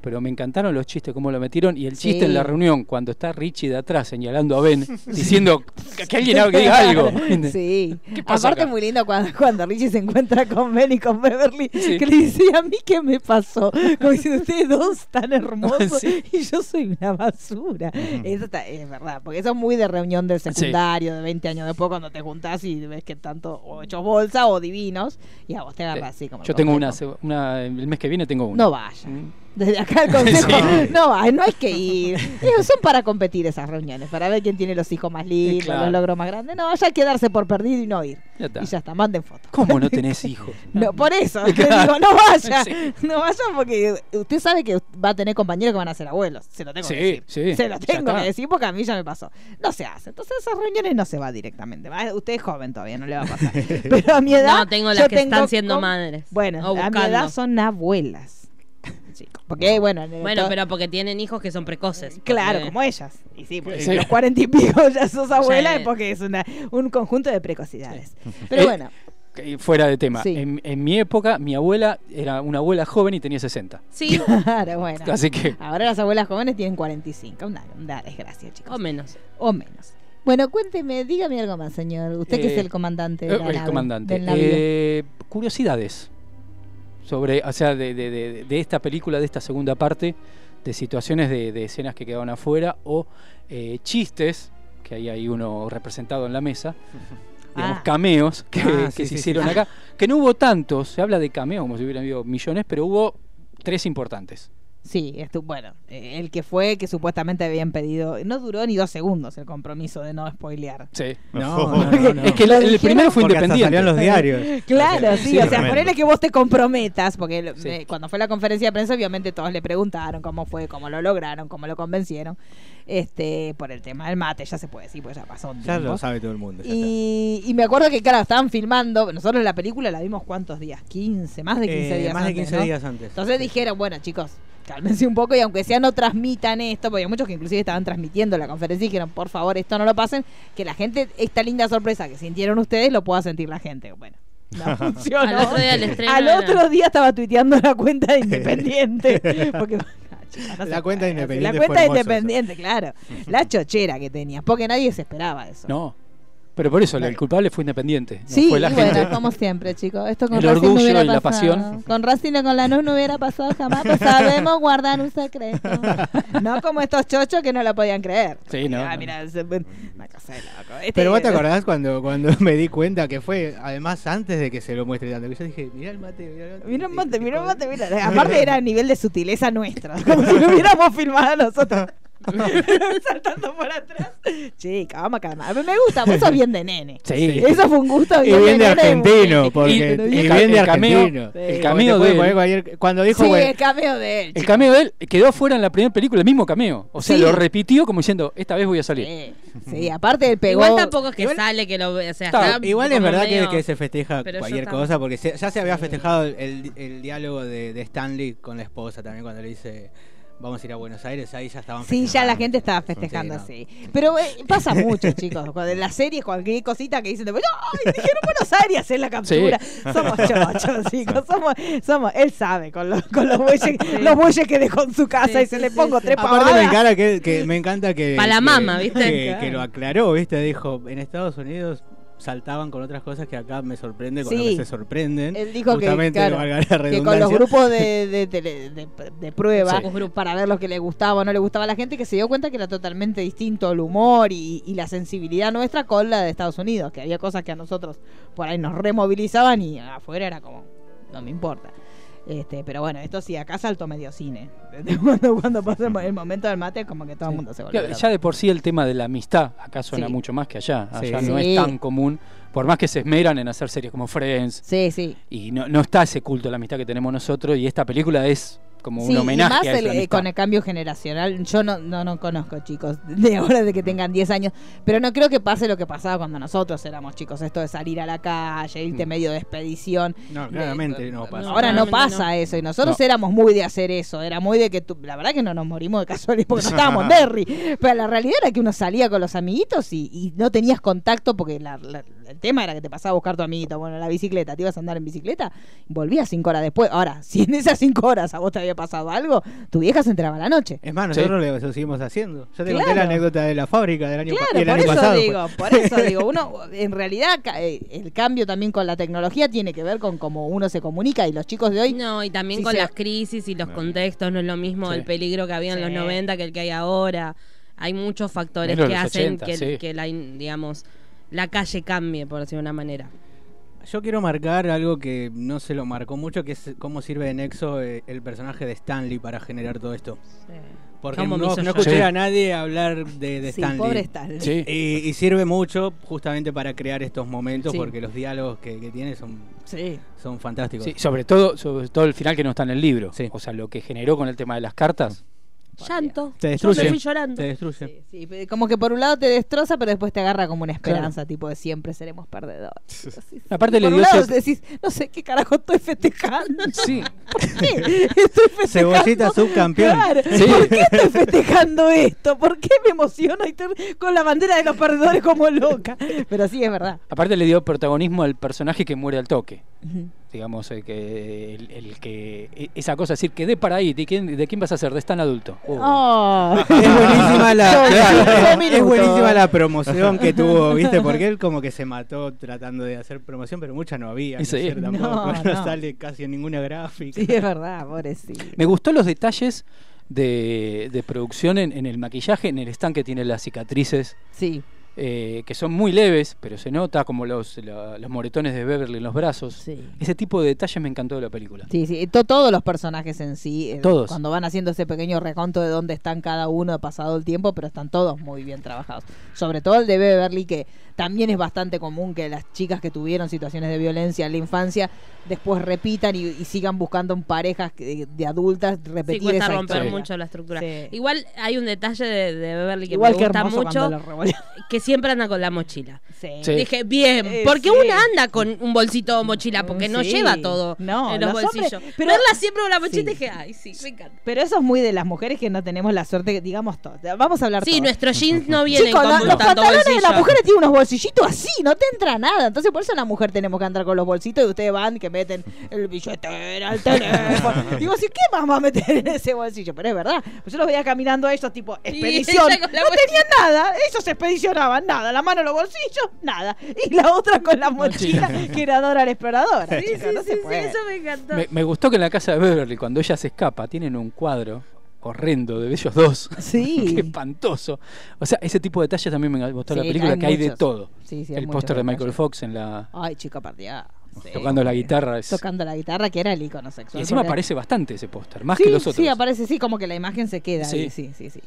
pero me encantaron los chistes, cómo lo metieron, y el Sí. chiste en la reunión, cuando está Richie de atrás señalando a Ben, diciendo que, que alguien haga- que diga algo. Sí. ¿Qué pasa Aparte acá? muy lindo cuando, cuando Richie se encuentra con Ben y con Beverly, Sí. que le dice, ¿a mí qué me pasó? Como diciendo, ustedes dos tan hermosos y yo soy una basura. Eso está- es verdad, porque eso es muy de reunión del secundario, de 20 años después, cuando te juntás y ves que tanto o hechos bolsa o divinos, y a vos te agarras así como... Yo tengo una, el mes que viene tengo una. No vaya. Mm. Desde acá el consejo, Sí. no, no hay que ir. Eh, Son para competir esas reuniones, para ver quién tiene los hijos más lindos, claro. los logros más grandes. No, vaya a quedarse por perdido y no ir. Ya está. Y ya está, manden fotos. ¿Cómo no tenés hijos? No, por eso, te Claro. digo, no vaya, Sí. no vaya porque usted sabe que va a tener compañeros que van a ser abuelos, se lo tengo Sí, que decir, sí, se lo ya tengo que decir porque a mí ya me pasó, no se hace, entonces esas reuniones no se va directamente, Va- usted es joven todavía, no le va a pasar, pero a mi edad, No, tengo las yo que tengo están siendo madres. bueno, a mi edad son abuelas, chicos, porque bueno, Bueno, pero porque tienen hijos que son precoces. Claro, como ellas. Y sí, porque Sí. los cuarenta y pico ya sos abuela es porque es una, un conjunto de precocidades. Pero Eh, bueno, Que- Fuera de tema. Sí. En, en mi época, mi abuela era una abuela joven y tenía 60. Sí, claro, bueno. Así que. Ahora las abuelas jóvenes tienen 45. Una, una desgracia, chicos. o menos. O menos. Bueno, cuénteme, dígame algo más, señor. Usted que es Eh, el comandante de Eh, la el nave, comandante. del navío. Eh, curiosidades sobre, o sea, de, de- de- esta película, de esta segunda parte, de situaciones de, de escenas que quedaban afuera o eh, chistes, que ahí hay uno representado en la mesa, digamos, Ah. cameos que, Ah, que sí, se sí, hicieron sí. acá, que no hubo tantos, se habla de cameos como si hubieran habido millones, pero hubo tres importantes. Sí, estu- bueno, eh, el que fue que supuestamente habían pedido, no duró ni dos segundos el compromiso de no spoilear. Sí. No, no, no, no. Es que el, el primero fue Porque hasta independiente. salían los diarios. Claro, sí, Sí, o sea, ponele que vos te comprometas, porque Sí. eh, cuando fue la conferencia de prensa, obviamente todos le preguntaron cómo fue, cómo lo lograron, cómo lo convencieron, este, por el tema del mate, ya se puede decir, pues ya pasó un Ya tiempo. lo sabe todo el mundo. ya está. Y, y me acuerdo que, claro, estaban filmando, nosotros la película la vimos cuántos días, 15, más de 15 Eh, días más de antes, 15 ¿no? días antes. Entonces dijeron, bueno, chicos, cálmense un poco y aunque sea no transmitan esto, porque hay muchos que inclusive estaban transmitiendo la conferencia y dijeron, por favor, esto no lo pasen, que la gente, esta linda sorpresa que sintieron ustedes, lo pueda sentir la gente. Bueno, no funcionó. Al otro día Al otro estaba tuiteando la cuenta de Independiente. porque, no La cuenta de. Independiente La fue cuenta de hermoso eso. Independiente, claro. La chochera que tenía, porque nadie se esperaba eso. No. Pero por eso, el culpable fue independiente. no Sí, fue la y bueno, gente. como siempre, chicos. Esto con El Racing no orgullo hubiera y la pasado. pasión. Con Racing y con la no hubiera pasado jamás. Pues sabemos guardar un secreto. No como estos chochos que no lo podían creer. Sí, no, Ah, no. mira, se- una cosa de loco. Este- Pero vos te acordás cuando, cuando me di cuenta que fue, además, antes de que se lo muestre tanto, que yo dije, mirá el mate, mirá el mate. Mira el monte, mira el monte, mira. Aparte era a nivel de sutileza nuestra. Como si lo hubiéramos filmado nosotros. Saltando por atrás. Chica, vamos a calmar. Me gusta, vos sos bien de nene. Sí. Eso fue un gusto Y bien, de nene. argentino, porque y- bien el de cameo- argentino. El cameo de él. cuando dijo, Sí, bueno, el cameo de él. El cameo de él quedó fuera en la primera película, el mismo cameo. O sea, Sí. lo repitió como diciendo, esta vez voy a salir. Sí, sí, aparte él pegó. Igual tampoco es que Igual- sale que lo o sea, Está, está Igual es verdad que, medio- que se festeja cualquier cosa, porque se- ya se había festejado el, el diálogo de, de Stanley con la esposa también, cuando le dice, vamos a ir a Buenos Aires, ahí ya estaban Sí, ya la festejando. gente estaba festejando Sí, así. Pero eh, pasa mucho, chicos. Cuando en las series, cualquier cosita que dicen, después, ¡ay! Dijeron Buenos Aires en la captura. Somos chochos, chicos. Somos, somos, él sabe, con los, con los bueyes, los bueyes que dejó en su casa Sí, y se sí, le sí, pongo sí. tres Aparte me pavadas. encanta que, que- me encanta que Pa' la que- mama, ¿viste? que, que lo aclaró, viste, dijo, en Estados Unidos saltaban con otras cosas que acá me sorprende con Sí. lo que se sorprenden. Él dijo que, claro, valga la que con los grupos de, de, tele- de- de prueba Sí. para ver lo que le gustaba o no le gustaba a la gente, que se dio cuenta que era totalmente distinto el humor y, y la sensibilidad nuestra con la de Estados Unidos, que había cosas que a nosotros por ahí nos removilizaban y afuera era como, no me importa. Este, pero bueno, esto sí, acá saltó medio cine. Cuando, cuando pasó el mo- el momento del mate, como que todo el mundo se volvió. Ya, de por sí el tema de la amistad acá suena Sí. mucho más que allá. Allá Sí. no es tan común. Por más que se esmeran en hacer series como Friends. Sí, sí. Y no, no está ese culto a la amistad que tenemos nosotros. Y esta película es como Sí, un homenaje y más a esa el- eh, con el cambio generacional. Yo no, no, no conozco chicos de ahora de que tengan 10 años, pero no creo que pase lo que pasaba cuando nosotros éramos chicos. Esto de salir a la calle, irte Mm. medio de expedición. No, claramente De- no pasa. Ahora no claramente pasa no. eso y nosotros No. éramos muy de hacer eso, era muy de que tú, la verdad que no nos morimos de casualidad porque no estábamos en Derry, pero la realidad era que uno salía con los amiguitos y, y no tenías contacto porque la- la- el tema era que te pasaba a buscar tu amiguito, bueno, la bicicleta, te ibas a andar en bicicleta, volvías cinco horas después. Ahora, si en esas cinco horas a vos te había pasado algo, tu vieja se enteraba a la noche. Es más, Sí. nosotros le- lo seguimos haciendo. Yo te conté Claro. la anécdota de la fábrica del año, Claro, por año eso pasado. digo, fue. por eso digo, uno en realidad eh, el cambio también con la tecnología tiene que ver con cómo uno se comunica y los chicos de hoy No, y también Sí, con se- las crisis y los Bueno. contextos, no es lo mismo Sí. el peligro que había en los Sí. 90 que el que hay ahora. Hay muchos factores Menos que hacen 80, que, sí. que la, digamos, la calle cambie, por decirlo de una manera. Yo quiero marcar algo que no se lo marcó mucho, que es cómo sirve de nexo eh, el personaje de Stanley para generar todo esto. Porque ¿Cómo me no, no escuché Sí. a nadie hablar de, de sí, Stanley. pobre Stanley. Sí. Y, y sirve mucho justamente para crear estos momentos Sí. porque los diálogos que, que tiene son, Sí. son fantásticos. Sí, sobre todo, sobre todo el final que no está en el libro. Sí. O sea, lo que generó con el tema de las cartas. Llanto. Te Yo destruye. me fui llorando. Te destruye. Sí, sí, como que por un lado te destroza, pero después te agarra como una esperanza, tipo de siempre seremos perdedores. Sí, sí. Aparte Y le por dio un lado decís, no sé qué carajo estoy festejando. Sí. ¿Por qué estoy festejando? Cebollita subcampeón. Claro. Sí. ¿Por qué estoy festejando esto? ¿Por qué me emociono y estoy con la bandera de los perdedores como loca? Pero sí, es verdad. Aparte le dio protagonismo al personaje que muere al toque. Ujú. Digamos, el que, el, el que e- esa cosa, decir, quedé para ahí, ¿de quién, de quién vas a ser? De tan adulto. Oh. Oh. Es buenísima la, claro, es buenísima la promoción que tuvo, ¿viste? Porque él como que se mató tratando de hacer promoción, pero mucha no había. que Sí. hacer tampoco, No, no, no. sale casi en ninguna gráfica. Sí, es verdad, pobrecito. Me gustó los detalles de, de producción en, en el maquillaje, en el stand que tiene las cicatrices, Sí, eh, que son muy leves, pero se nota como los, la- los moretones de Beverly en los brazos. sí. Ese tipo de detalles me encantó de la película. Sí, sí, to- todos los personajes en sí, eh, Todos. cuando van haciendo ese pequeño reconto de dónde están cada uno pasado el tiempo, pero están todos muy bien trabajados. Sobre todo el de Beverly, que también es bastante común que las chicas que tuvieron situaciones de violencia en la infancia después repitan y, y sigan buscando en parejas que- de adultas Sí, repetir cuesta esa romper historia. mucho la estructura. Sí. Igual hay un detalle de, de Beverly que Igual me que gusta mucho, que siempre anda con la mochila. Sí. Dije, bien, Eh, porque sí. una anda con un bolsito o mochila, porque no lleva todo No, en los, los hombres- bolsillos. pero- Verla siempre con la mochila, Sí. dije, ay, sí, me encanta. Pero eso es muy de las mujeres que no tenemos la suerte, que digamos todo. Vamos a hablar Sí, todo. nuestros jeans no vienen Chicos, con la- los tanto pantalones de las mujeres tienen unos bolsillitos así, no te entra nada. Entonces, por eso la mujer tenemos que andar con los bolsitos y ustedes van que meten el billetera, el teléfono. Digo, ¿sí, ¿qué más va a meter en ese bolsillo? Pero es verdad. Pues yo los veía caminando a ellos tipo expedición. No tenían nada, ellos expedicionaban nada. La mano en los bolsillos, nada. Y la otra con la mochila, que era Dora la exploradora. Sí, sí, chicos, no sí, se sí, puede. eso me encantó. Me, me gustó que en la casa de Beverly, cuando ella se escapa, tienen un cuadro horrendo de ellos dos. Sí. Qué espantoso. O sea, ese tipo de detalles también me gustó la película, hay que hay de todo. Sí, sí, hay el póster de Michael. Fox en la Ay, chica tocando la guitarra. es- Tocando la guitarra, que era el icono sexual. y encima porque- aparece bastante ese póster, más sí, que los otros. Sí, aparece, sí, como que la imagen se queda Sí. ahí, sí, sí, sí.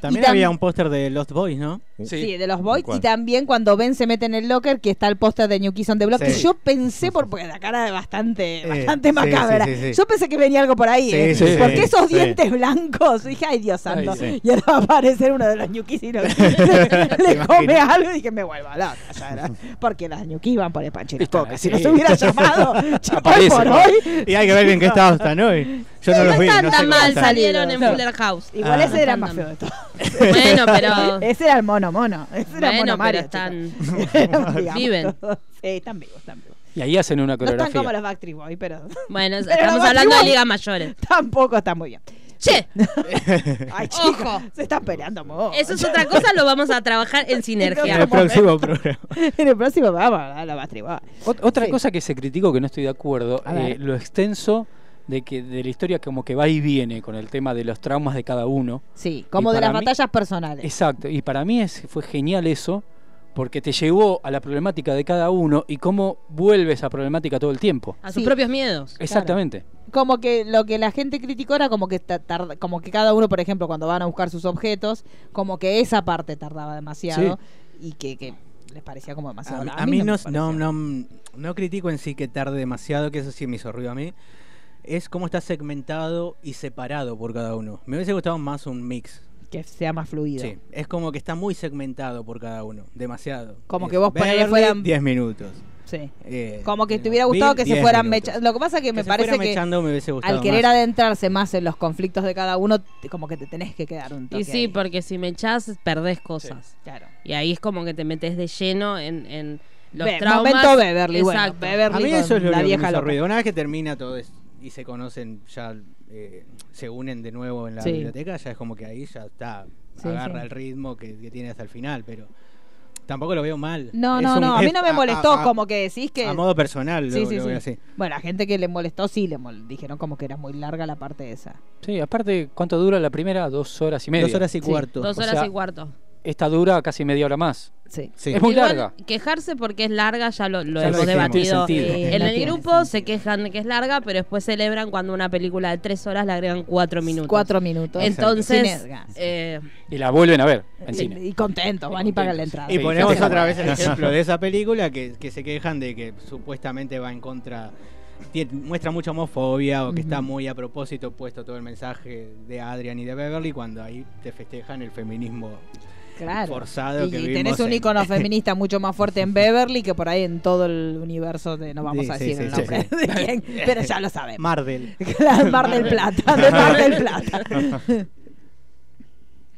También tam- había un póster de Lost Boys, ¿no? Sí, de los Boys. ¿Cuál? Y también cuando Ben se mete en el locker, que está el póster de New Kids on the Block, que yo pensé, por, porque la cara es bastante, Eh, bastante macabra. sí, sí, sí. Yo pensé que venía algo por ahí, Sí, ¿eh? sí, sí. porque esos Sí. dientes blancos, dije, ay Dios santo. Ay. Y ahora va a aparecer uno de los New Kids y lo- le, come algo y dije, me vuelvo a la era. Porque las New Kids van por el ahí. Si los hubiera llamado, ya hoy Aparece. por hoy. Y hay que ver en qué estado están hoy. Yo no los vi, están no tan mal, están. salieron en No. Fuller House. Igual Ah. ese era No más feo de todo. Bueno, pero Ese era el mono mono. Ese era el Bueno, mono Mario. pero están-. Digamos. Viven. Sí, están vivos, están vivos. Y ahí hacen una No están coreografía. como los Backstreet Boys, pero Bueno, Pero estamos hablando de ligas mayores. tampoco están muy bien. Che, Ay, Ojo. chicos, se están peleando mucho. eso es otra cosa, lo vamos a trabajar en En sinergia. el próximo programa. en el próximo vamos a la otra Sí. cosa que se criticó que no estoy de acuerdo, eh, lo extenso de que de la historia como que va y viene con el tema de los traumas de cada uno. Sí, como Y de las mí- batallas personales. Exacto, y para mí es, fue genial eso, porque te llevó a la problemática de cada uno y cómo vuelve esa problemática todo el tiempo. A sus Sí. propios miedos. Exactamente. Como que lo que la gente criticó era como que ta- tarda- como que cada uno, por ejemplo, cuando van a buscar sus objetos, como que esa parte tardaba demasiado y que, que les parecía como demasiado. A, a mí no, no, no, no critico en sí que tarde demasiado, que eso sí me hizo ruido a mí. Es cómo está segmentado y separado por cada uno. Me hubiese gustado más un mix. que sea más fluido. Sí, es como que está muy segmentado por cada uno, demasiado. Como Es que vos Beverly, fueran- 10 minutos. Sí. Eh, Como que eh, te hubiera gustado que se 10 fueran mechando. Lo que pasa que me parece que me al querer más. adentrarse más en los conflictos de cada uno, te- como que te tenés que quedar un toque. Y sí, ahí. porque si me echás, perdés cosas. Claro. Y ahí es como que te metes de lleno en, en los Be- traumas. momento Beverly, bueno, Exacto. Beverly A mí eso es lo la que me vieja hizo loca. ruido. Una vez que termina todo es- y se conocen, ya eh, se unen de nuevo en la Sí. biblioteca, ya es como que ahí ya está, Sí, agarra sí. el ritmo que, que tiene hasta el final, pero tampoco lo veo mal. No, Es no, no, a mí no me molestó, a- a- como que decís que... A modo personal Sí, lo, sí, lo sí. veo así. Bueno, a gente que le molestó, sí, le mol- dijeron como que era muy larga la parte esa. Sí, aparte, ¿cuánto dura la primera? Dos horas y media. Dos horas y Sí. cuarto. Dos O horas sea, y cuarto. Esta dura casi media hora más. Sí. Sí. Es muy Igual, larga. Quejarse porque es larga ya lo, lo Ya lo hemos dijimos. debatido. Sentido. Eh, En el grupo sentido. se quejan de que es larga, pero después celebran cuando una película de tres horas le agregan cuatro minutos. Cuatro minutos. Entonces, eh, Y la vuelven a ver en y, cine. y contentos, van y pagan la entrada. Y Sí, ponemos sí. otra vez el ejemplo de esa película que, que se quejan de que supuestamente va en contra, muestra mucha homofobia o que está muy a propósito puesto todo el mensaje de Adrian y de Beverly cuando ahí te festejan el feminismo Claro. forzado y que y vimos tenés un en- icono feminista mucho más fuerte en Beverly que por ahí en todo el universo de no vamos Sí, a decir sí, el sí, nombre sí. de quién, pero ya lo sabemos. Marvel. Mar del Plata, de Mar del Plata.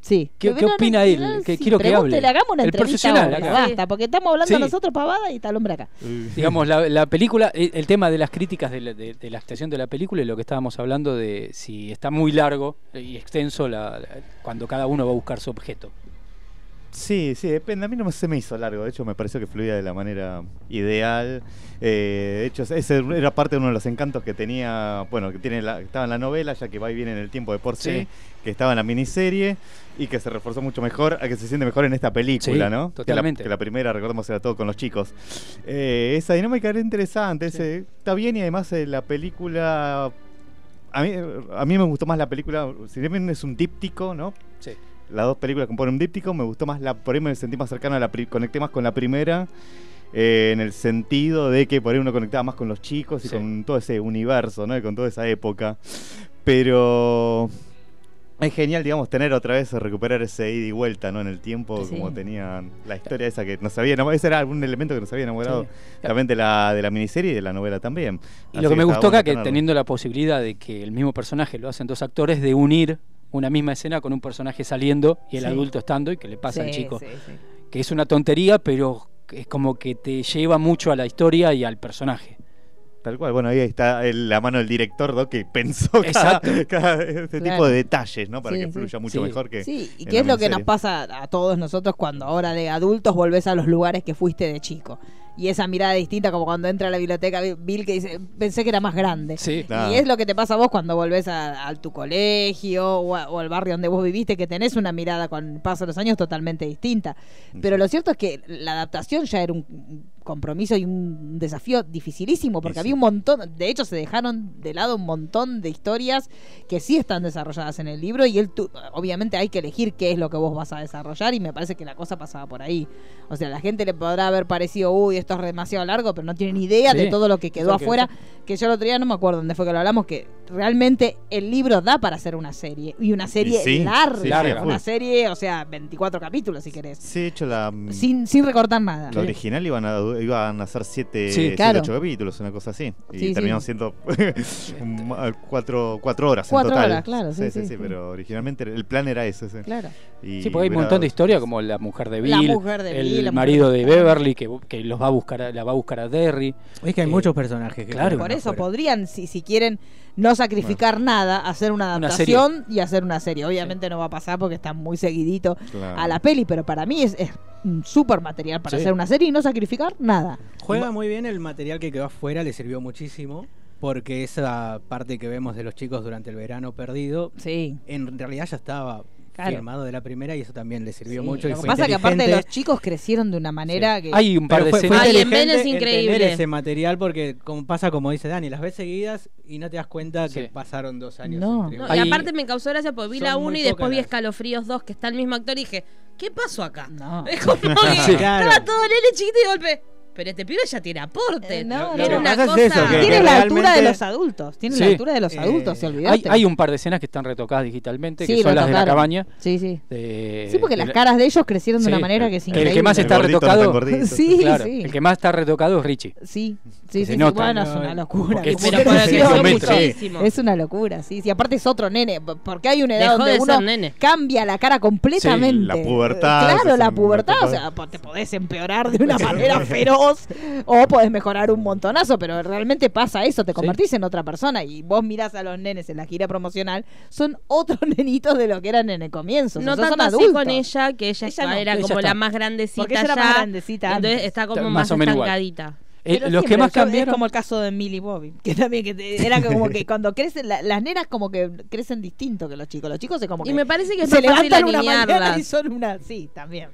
Sí. ¿Qué- opina él? Que sí, quiero que hable. hagamos una El entrevista profesional ahora, acá. basta, porque estamos hablando Sí. nosotros pavada y está el hombre acá. Digamos, la, la película, el, el tema de las críticas de la, de- de la actuación de la película y lo que estábamos hablando de si está muy largo y extenso la- cuando cada uno va a buscar su objeto. Sí, sí, depende. A mí no me, se me hizo largo. De hecho, me pareció que fluía de la manera ideal. Eh, de hecho, ese era parte de uno de los encantos que tenía, bueno, que tiene la, estaba en la novela, ya que va y viene en el tiempo de por sí, Sí. que estaba en la miniserie y que se reforzó mucho mejor, a que se siente mejor en esta película, Sí, ¿no? Que la- totalmente. Que la, primera, recordemos, era todo con los chicos. Eh, esa dinámica era interesante, ese- está bien y además eh, la película... A mí, a mí me gustó más la película, si bien es un díptico, ¿no? Sí. Las dos películas componen un díptico, me gustó más la, por ahí me sentí más cercano a la conecté más con la primera, eh, en el sentido de que por ahí uno conectaba más con los chicos y Sí. con todo ese universo, ¿no? Y con toda esa época. Pero es genial, digamos, tener otra vez, recuperar ese ida y vuelta, ¿no? En el tiempo, Sí. como tenían la historia esa que nos había enamorado. Ese era un elemento que nos había enamorado Sí. también de la, de la miniserie y de la novela también. Y Así lo que me gustó acá, que tenerlo. teniendo la posibilidad de que el mismo personaje lo hacen dos actores, de unir una misma escena con un personaje saliendo y el Sí. adulto estando y que le pasa al chico. sí. Que es una tontería, pero es como que te lleva mucho a la historia y al personaje. Tal cual, bueno, ahí está el- la mano del director, ¿no? Que pensó cada, este Claro. tipo de detalles, ¿no? Para Sí, que sí. fluya mucho Sí. mejor que. Sí, y qué es lo que nos pasa a todos nosotros cuando ahora de adultos volvés a los lugares que fuiste de chico. Y esa mirada distinta como cuando entra a la biblioteca Bill que dice, pensé que era más grande. Sí. Claro. Y es lo que te pasa a vos cuando volvés a, a tu colegio o, a- o al barrio donde vos viviste, que tenés una mirada con el paso de los años totalmente distinta. Pero Sí. lo cierto es que la adaptación ya era un compromiso y un desafío dificilísimo, porque sí. había un montón, de hecho se dejaron de lado un montón de historias que sí están desarrolladas en el libro y él tu- obviamente hay que elegir qué es lo que vos vas a desarrollar y me parece que la cosa pasaba por ahí. O sea, la gente le podrá haber parecido, uy, esto es demasiado largo, pero no tienen idea Sí. de todo lo que quedó afuera, que yo el otro día no me acuerdo dónde fue que lo hablamos, que realmente el libro da para hacer una serie, y una serie sí, larga, sí, larga. una serie, o sea, 24 capítulos si querés, Sí, de hecho, la, sin, sin recortar nada. la original iban a, iban a ser 7 Sí, claro. 8 capítulos, una cosa así. Y Sí, sí. terminaron siendo 4 horas en Cuatro total. horas, claro, sí, sí, sí. pero originalmente el plan era ese. sí. Claro. Y Sí, porque hay un montón de historias como la mujer de La Bill, mujer de el Bill, la mujer marido de de Bill. Beverly que, que los va a buscar, a- la va a buscar a Derry. Es que hay Eh, muchos personajes que claro. Por eso podrían, si, si quieren, no sacrificar nada, hacer una adaptación y hacer una serie. Obviamente no va a pasar porque está muy seguidito Claro. a la peli, pero para mí es, es un súper material para Sí. hacer una serie y no sacrificar nada. Juega muy bien el material que quedó afuera, le sirvió muchísimo. Porque esa parte que vemos de los chicos durante el verano perdido, Sí. en realidad ya estaba Claro. filmado de la primera y eso también le sirvió Sí, mucho. y Lo que fue pasa es que aparte los chicos crecieron de una manera que... Hay un par Pero de fue, fue. Ay, en inteligente Ben es en tener increíble. ese material porque como pasa como dice Dani, las ves seguidas y no te das cuenta que pasaron dos años. No. entre No, una. y aparte me causó gracia porque vi la muy 1 y después vi Escalofríos 2, que está el mismo actor, y dije, ¿qué pasó acá? No. Es como que Sí. Claro. estaba todo nene chiquito y de golpe. Pero este pibe ya tiene aporte. Eh, no, no, que una cosa. es eso, que- Tiene que la altura de los adultos. Tiene Sí. la altura de los Eh, adultos, se Hay, olvidaste. hay un par de escenas que están retocadas digitalmente, Sí, que son las de la cabaña. Sí, sí. de- Sí, porque de las la- caras de ellos crecieron de una manera que es El increíble. que más está El gordito no retocado. Sí, Claro, sí. el que más está retocado es Richie. Sí, sí, sí, bueno, es No, una locura. Es una locura, sí, sí. Aparte es otro nene, porque hay una edad donde de uno cambia la cara completamente. La pubertad, Claro, la pubertad, o sea, te podés empeorar de una manera feroz o podés mejorar un montonazo, pero realmente pasa eso, te convertís en otra persona y vos mirás a los nenes en la gira promocional, son otros nenitos de lo que eran en el comienzo. o sea, No son tanto así adultos. con ella, que ella, Ella no, era ella como está. la más grandecita Porque ella era ya, más grandecita Entonces antes. está como Está más, más o menos igual. estancadita. Eh, los que más cambiaron. Es como el caso de Millie Bobby, que también que era como que cuando crecen, la- las nenas como que crecen distinto que los chicos. Los chicos es como que Y me parece que se levantan una mañana y son una, sí, también.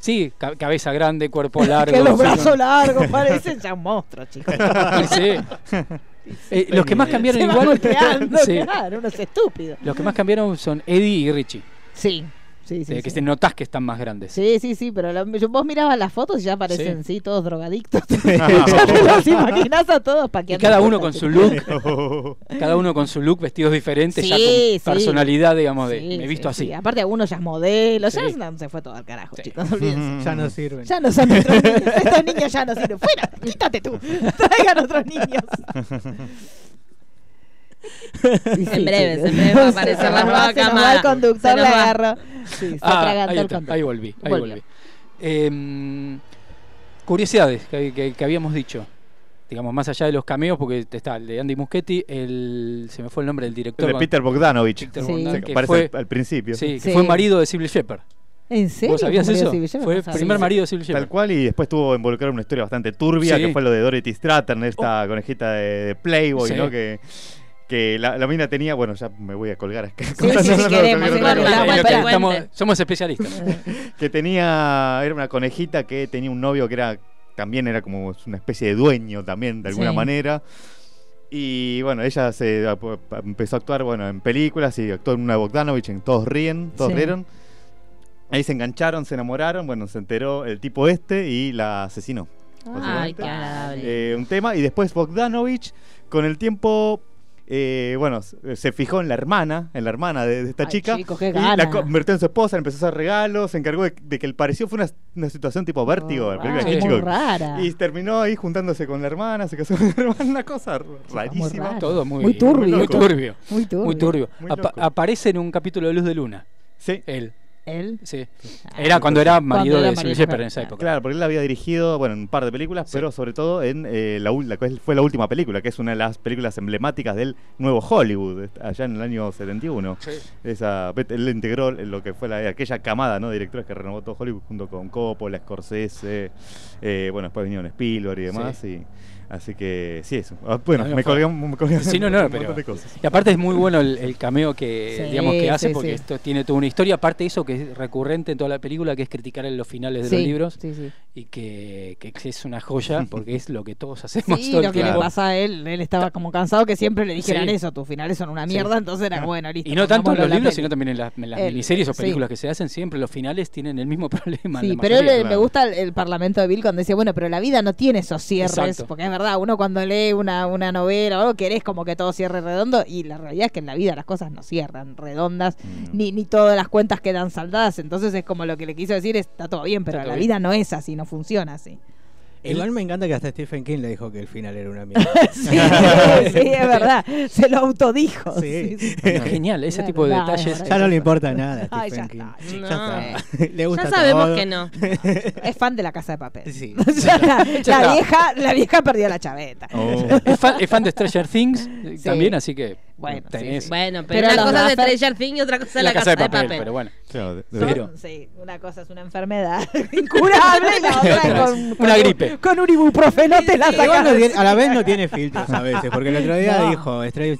Sí. Sí, ca- cabeza grande, cuerpo largo. que los brazos largos parecen ya un monstruo, chicos. Sí. Eh, los que más cambiaron se igual. golpeando, Sí. claro, uno es estúpido. Los que más cambiaron son Eddie y Richie. Sí, sí, sí. Eh, que sí. se notás que están más grandes. Sí, sí, sí, pero yo- vos mirabas las fotos y ya parecen, sí, todos drogadictos. ya Ya te los imaginás a todos Y cada uno con su look, cada uno con su look, vestidos diferentes, ya con personalidad, digamos, de me he visto sí, así. sí. Aparte, algunos ya es modelo, ya no, se fue todo al carajo, Sí. chicos, olvídense. Ya no sirven. Ya no son nuestros niños. Estos niños ya no sirven. Fuera, quítate tú. Traigan otros niños. En breves, chicos. en breves va a aparecer la nueva cámara. el conductor, le nos va. agarró. Sí, se Ah, ahí, el está, conductor. ahí volví, ahí Volvió. volví. Em, curiosidades que, que- que habíamos dicho. Digamos, más allá de los cameos, porque está el de Andy Muschietti, el, se me fue el nombre del director. El de Peter Bogdanovich. Peter Sí. Bogdan, que aparece fue, al, principio. sí, que Sí. fue marido de Sybil Shepherd. ¿En serio? ¿Vos sabías ¿Cómo eso? Fue el primer marido de Sybil Tal Shepherd. cual, y después tuvo involucrado en una historia bastante turbia, Sí. que fue lo de Dorothy Stratton, esta conejita de, de Playboy, Sí. ¿no? Que, que la, la mina tenía, bueno, ya me voy a colgar acá. somos especialistas. que tenía, era una conejita que tenía un novio que era, también era como una especie de dueño también, de alguna Sí. manera. Y bueno, ella se empezó a actuar bueno, en películas y actuó en una de Bogdanovich, en Todos Ríen, Todos Sí. Rieron. Ahí se engancharon, se enamoraron, bueno, se enteró el tipo este y la asesinó. Ay, qué. Eh, un tema. Y después Bogdanovich, con el tiempo, eh, bueno, s- se fijó en la hermana, en la hermana de, de esta Ay, chica. chico, qué y gana. la convirtió en su esposa, le empezó a hacer regalos, se encargó de, de que el pareció fue una, una situación tipo vértigo. la de muy Hitchcock. rara. Y terminó ahí juntándose con la hermana, se casó con la hermana, una cosa rarísima. Todo muy, Muy turbio. Muy turbio. Muy turbio. Muy turbio. Muy Apa- loco. aparece en un capítulo de Luz de Luna. Sí, Él, Él. sí. Ah, Era cuando era marido era de de Shepherd en esa época. claro, porque él había dirigido, bueno, un par de películas, Sí. pero sobre todo en eh, la, la fue la última película, que es una de las películas emblemáticas del nuevo Hollywood, allá en el año 71. Sí. Esa, él integró lo que fue la, aquella camada ¿no? de directores que renovó todo Hollywood junto con Coppola, Scorsese, eh, bueno, después vinieron Spielberg y demás. Y, así que sí, eso. Ah, Bueno, No, no, me colgué, me colgué Sí, no, un no, montón pero- de cosas. Y aparte es muy bueno el, el cameo que, Sí, digamos, que hace, sí, porque sí. esto tiene toda una historia. Aparte de eso, que es recurrente en toda la película, que es criticar en los finales de Sí, los libros. Sí, sí. Y que, que es una joya, porque es lo que todos hacemos Sí, todo lo el que le pasa a él, él estaba como cansado que siempre le dijeran Sí. eso, tus finales son una Sí. mierda, entonces era bueno, listo. Y no tanto en los libros, peli. sino también en, las- en las El- miniseries o sí. películas que se hacen, siempre los finales tienen el mismo problema. Sí, pero él, eh, me claro. gusta el, el parlamento de Bill cuando decía, bueno, pero la vida no tiene esos cierres, Exacto. porque es verdad, uno cuando lee una, una novela o algo querés como que todo cierre redondo y la realidad es que en la vida las cosas no cierran redondas, Mm. ni, ni todas las cuentas quedan saldadas, entonces es como lo que le quiso decir, está todo bien, pero la vida no es así, no funciona así. Igual me encanta que hasta Stephen King le dijo que el final era una mierda. sí, sí, es verdad. Se lo autodijo. Sí. sí, sí. Genial, ese Claro, tipo de detalles. ya no le importa nada a Ay, ya Stephen King. está, chicos. Ya No. está. le Ya gusta sabemos todo. que no. Es fan de la casa de papel. Sí. Ya la, vieja, la vieja perdió la chaveta. Oh. Es fan, es fan de Stranger Things Sí. también, así que Bueno, sí, tenés sí. Bueno, pero, Pero una cosa es Stranger Things y otra cosa es la, casa de papel, pero bueno. Claro, sí, una cosa es una enfermedad incurable y la otra es con, Una gripe. Con un ibuprofeno te la sacas. no tiene- a la vez no tiene filtros a veces, porque el otro día No. dijo, Stranger,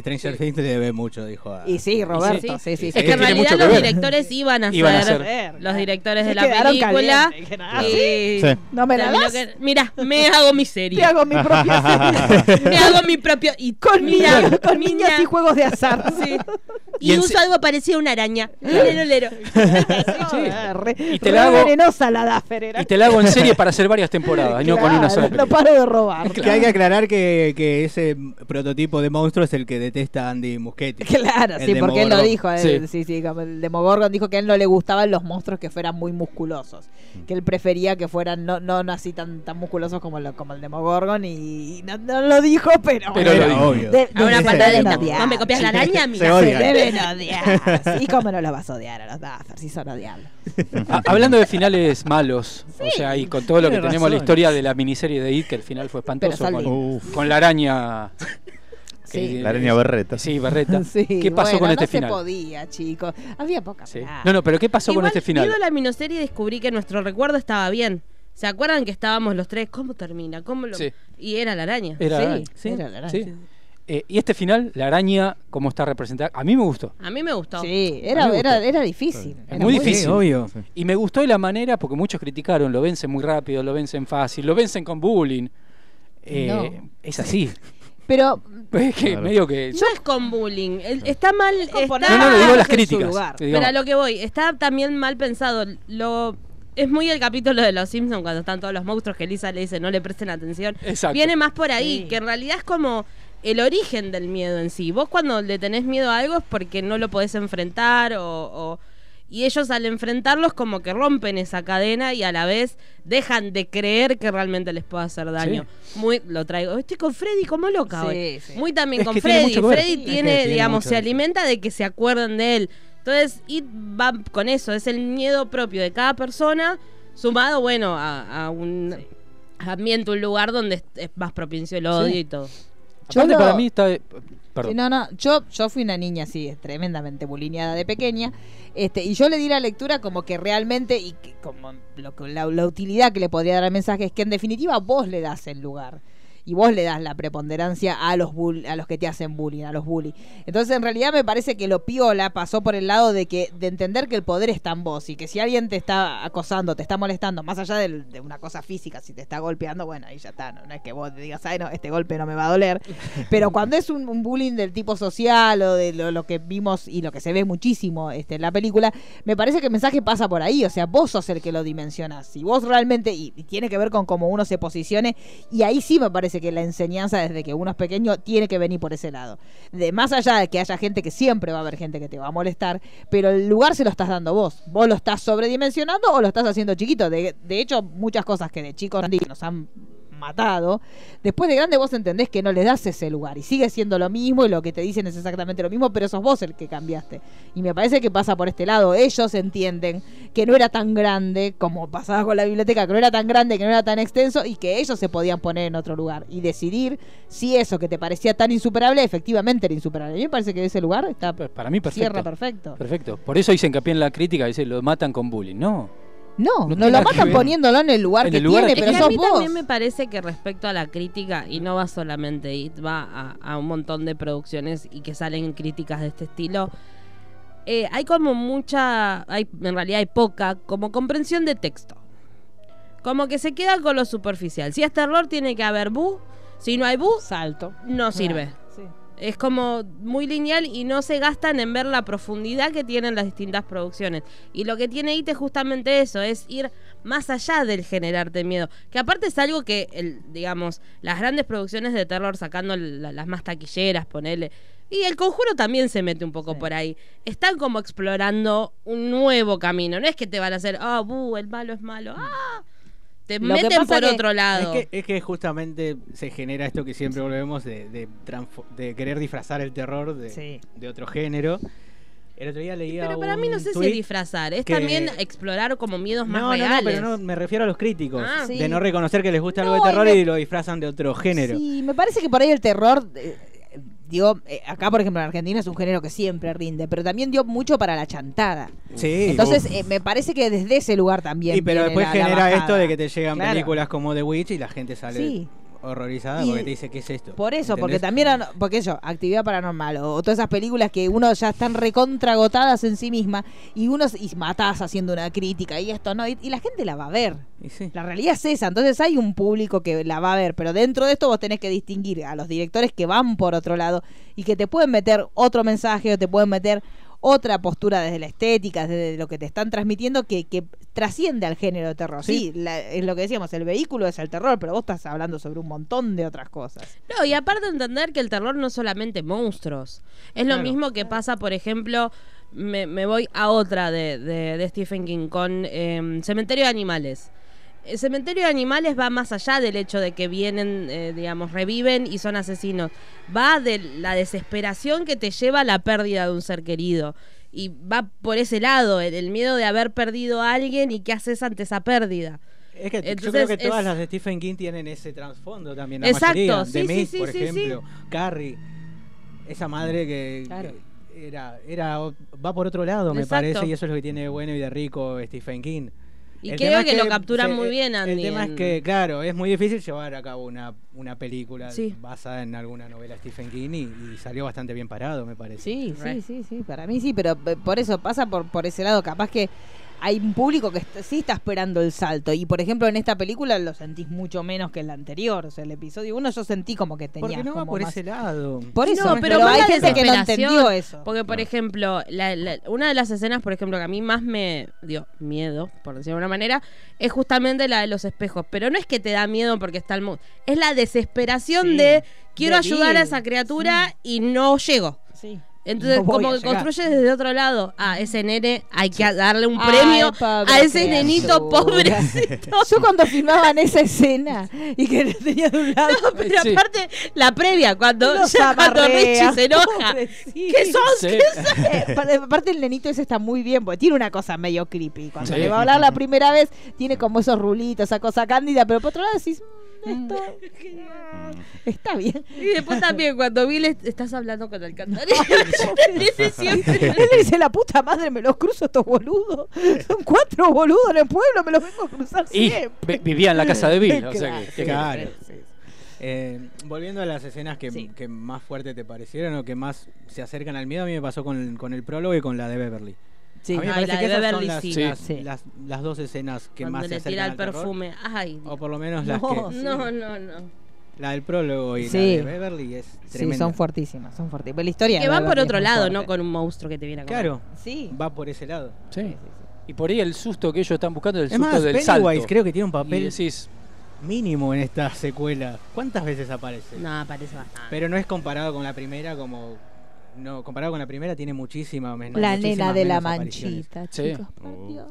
Stranger Things le debe mucho, dijo. a- Y sí, Roberto, sí, sí. Es sí. que en realidad que los ver. directores iban a Iban a ser los directores de la película. calientes, dijeron, "Ah, y Sí. ¿No me la das? Mira, me hago mi serie. Te hago mi propia serie. Me hago mi propio. Y con mira, niñas, y juegos de azar. Sí. Y Y, en uso se- algo parecido a una araña. Lero, lero. Sí, Y te la hago- venenosa la. Y te la hago en serie para hacer varias temporadas, y no con una sola Claro, No paro de robar. Que hay que aclarar que, que ese prototipo de monstruo es el que detesta Andy Muschietti. Claro, sí, porque él lo dijo. Sí. él- Sí, sí, como el Demogorgon dijo que a él no le gustaban los monstruos que fueran muy musculosos. Que él prefería que fueran no, no, no así tan, tan musculosos como, lo, como el Demogorgon. Y, y no, no lo dijo, pero. Pero Era lo dijo. obvio. De- A una se patadita. deben odiar. ¿No me copias la araña? Se Mira. Se odian. Deben odiar. Sí, cómo no los vas a odiar a los Duffer, si son odiables. Ah, hablando de finales malos, o sea, y con todo lo que tenemos la historia de la miniserie de It, que el final fue espantoso, con, con la araña. Sí. que- La araña berreta. Sí, Berreta. Sí, ¿Qué pasó bueno, con este no final? se podía, chicos. Había poca Sí. plata. No, no, pero ¿qué pasó Igual, con este final? viendo la miniserie descubrí que nuestro recuerdo estaba bien. ¿Se acuerdan que estábamos los tres? ¿Cómo termina? ¿Cómo lo... Sí. Y era la araña. Era Sí, araña. sí, era la araña. Eh, y este final, la araña, ¿cómo está representada? A mí me gustó. A mí me gustó. Sí, era, era, era difícil. Es era muy difícil. Sí, obvio. Y me gustó de la manera, porque muchos criticaron, lo vencen muy rápido, lo vencen fácil, lo vencen con bullying. Eh, No. Es así. Pero Es que Claro. medio que. No es con bullying. El- Está mal. está- No, no, le digo las críticas. Pero a lo que voy, está también mal pensado. Lo es muy el capítulo de los Simpsons cuando están todos los monstruos que Lisa le dice no le presten atención. Exacto. Viene más por ahí, Sí. que en realidad es como el origen del miedo en sí. Vos cuando le tenés miedo a algo es porque no lo podés enfrentar o, o- y ellos al enfrentarlos como que rompen esa cadena y a la vez dejan de creer que realmente les pueda hacer daño. Muy lo traigo. Estoy con Freddy como loca Sí, hoy. sí. Muy también Es con tiene Freddy. Freddy Es que tiene, tiene digamos, se alimenta de que se acuerden de él. Entonces, It va con eso, es el miedo propio de cada persona, sumado, bueno, a, a un ambiente, un lugar donde es, es más propicio el odio Sí. y todo. Yo Aparte, lo- para mí está. eh, Perdón. Sí, no, no, yo, yo fui una niña así, tremendamente bulineada de pequeña, este, y yo le di la lectura como que realmente, y que como lo, que- la, la utilidad que le podría dar al mensaje es que en definitiva vos le das el lugar. Y vos le das la preponderancia a los bull- a los que te hacen bullying, a los bully. Entonces, en realidad me parece que lo piola pasó por el lado de que de entender que el poder está en vos y que si alguien te está acosando, te está molestando, más allá de una cosa física, si te está golpeando, bueno, ahí ya está, no, No es que vos te digas, ay, no, este golpe no me va a doler. Pero cuando es un, un bullying del tipo social o de lo, lo que vimos y lo que se ve muchísimo este, en la película, me parece que el mensaje pasa por ahí. O sea, vos sos el que lo dimensionas. Si vos realmente, y, y tiene que ver con cómo uno se posicione, y ahí sí me parece que la enseñanza desde que uno es pequeño tiene que venir por ese lado. De más allá de que haya gente que siempre va a haber gente que te va a molestar, pero el lugar se lo estás dando vos. Vos lo estás sobredimensionando o lo estás haciendo chiquito. De, de hecho, muchas cosas que de chicos nos han matado, después de grande vos entendés que no le das ese lugar y sigue siendo lo mismo y lo que te dicen es exactamente lo mismo, pero sos vos el que cambiaste. Y me parece que pasa por este lado. Ellos entienden que no era tan grande como pasaba con la biblioteca, que no era tan grande, que no era tan extenso y que ellos se podían poner en otro lugar y decidir si eso que te parecía tan insuperable efectivamente era insuperable. A mí me parece que ese lugar está Para mí, perfecto. cierra perfecto. Perfecto. Por eso hice hincapié en la crítica, dice, lo matan con bullying. No. No, No no, tiene lo matan poniéndolo en el lugar En que el lugar tiene, que pero es que sos a mí vos. también me parece que respecto a la crítica, y no va solamente IT, va a, a un montón de producciones y que salen críticas de este estilo, eh, hay como mucha, hay, en realidad hay poca, como comprensión de texto. Como que se queda con lo superficial. Si es terror, tiene que haber bu. Si no hay bu, Salto. no sirve. Es como muy lineal y no se gastan en ver la profundidad que tienen las distintas producciones. Y lo que tiene IT es justamente eso, es ir más allá del generarte miedo. Que aparte es algo que, el, digamos, las grandes producciones de terror, sacando la- las más taquilleras, ponele. Y el conjuro también se mete un poco Sí. por ahí. Están como explorando un nuevo camino. No es que te van a hacer, ah, bu, el malo es malo. Ah. Te Lo que meten pasa por que- otro lado. Es que, es que justamente se genera esto que siempre volvemos de, de, de querer disfrazar el terror de, Sí. de otro género. El otro día leía Pero para mí no sé si disfrazar, es que- también explorar como miedos más No, no, reales. no, pero no, me refiero a los críticos. Ah. Sí. De no reconocer que les gusta algo No, de y terror me- y lo disfrazan de otro género. Sí, me parece que por ahí el terror, eh, digo, eh, acá por ejemplo en Argentina es un género que siempre rinde, pero también dio mucho para la chantada. Sí. Entonces eh, me parece que desde ese lugar también. y pero viene después la- genera esto de que te llegan Claro. películas como The Witch y la gente sale Sí. Horrorizada Y- porque te dice, ¿qué es esto? Por eso, porque también, porque eso, actividad paranormal o, o todas esas películas que uno ya están recontragotadas en sí misma y uno y matás haciendo una crítica y esto no, y, y la gente la va a ver. Y sí. La realidad es esa, entonces hay un público que la va a ver, pero dentro de esto vos tenés que distinguir a los directores que van por otro lado y que te pueden meter otro mensaje o te pueden meter otra postura desde la estética, desde lo que te están transmitiendo que, que trasciende al género de terror. Sí, la- es lo que decíamos, el vehículo es el terror, pero vos estás hablando sobre un montón de otras cosas. No, y aparte entender que el terror no es solamente monstruos. Es lo mismo que pasa, por ejemplo, me, me voy a otra de, de- de Stephen King con em, Cementerio de Animales. El Cementerio de Animales va más allá del hecho de que vienen, eh, digamos, reviven y son asesinos. Va de la desesperación que te lleva a la pérdida de un ser querido. Y va por ese lado, el, el miedo de haber perdido a alguien y qué haces ante esa pérdida. Es que yo Entonces, creo que todas es- las de Stephen King tienen ese trasfondo también. La Exacto, mayoría. sí, The sí, Mist, sí, por ejemplo. Carrie. Esa madre que, Claro. era, era, va por otro lado, me Exacto. parece, y eso es lo que tiene de bueno y de rico Stephen King. Y El creo tema es que, lo capturan se- muy bien, El Andy. tema es que, claro, es muy difícil llevar a cabo una, una película Sí. basada en alguna novela de Stephen King y, y salió bastante bien parado, me parece. Sí, sí, sí, sí, para mí sí, pero eh, por eso pasa por, por ese lado. Capaz que hay un público que est- sí está esperando el salto. Y por ejemplo, en esta película lo sentís mucho menos que en la anterior. O sea, el episodio uno yo sentí como que tenía. Porque no va por más- ese lado. Por eso, No, pero, hay gente que no entendió eso. Porque, por ejemplo, la- la- una de las escenas, por ejemplo, que a mí más me dio miedo, por decirlo de una manera, es justamente la de los espejos. Pero no es que te da miedo porque está el mundo. Es la desesperación Sí, de quiero de ayudar a esa criatura y no llego. Sí. Entonces, No como que llegar. construyes desde otro lado. Ah, ese nene hay que darle un Ay, premio pobre a ese nenito pobrecito. Yo cuando filmaban esa escena y que tenía de un lado. Pero Sí. aparte, la previa, cuando, Los ya cuando Richie se enoja. pobrecito. ¿Qué sos? Sí. ¿Qué sos? Eh, pa- Aparte el nenito ese está muy bien, porque tiene una cosa medio creepy. Cuando Sí. le va a hablar la primera vez, tiene como esos rulitos, esa cosa cándida, pero por otro lado decís, "Mm, esto está bien. Y después también, cuando vi, le- estás hablando con el siempre. Él le dice, la puta madre, me los cruzo estos boludos. Son cuatro boludos en el pueblo, me los vengo a cruzar Y siempre. vi- vivía en la casa de Bill, o sea que- que- Claro. sí, sí. Eh, volviendo a las escenas que, Sí. que más fuerte te parecieron o que más se acercan al miedo, a mí me pasó con, con el prólogo y con la de Beverly. Sí. A mí me Ay, parece la que de esas Beverly, son las, sí. las, Sí. las- las dos escenas que Cuando más se le acercan tira el al terror, perfume. Ay, O por lo menos las No, que... sí. no, no, no. La del prólogo y Sí. la de Beverly es Sí, tremenda. son fuertísimas, son fuertísimas. La historia Que de van por Beverly otro es muy lado, fuerte. no con un monstruo que te viene a comer. Claro, Sí. va por ese lado. Sí. Y por ahí el susto que ellos están buscando es el Es susto más, del Pennywise salto. creo que tiene un Y papel decís, mínimo en esta secuela. ¿Cuántas veces aparece? No, parece bastante. Pero no es comparado con la primera como... No, comparado con la primera tiene muchísima menos La nena de la manchita, Sí. chicos, por Oh. Dios.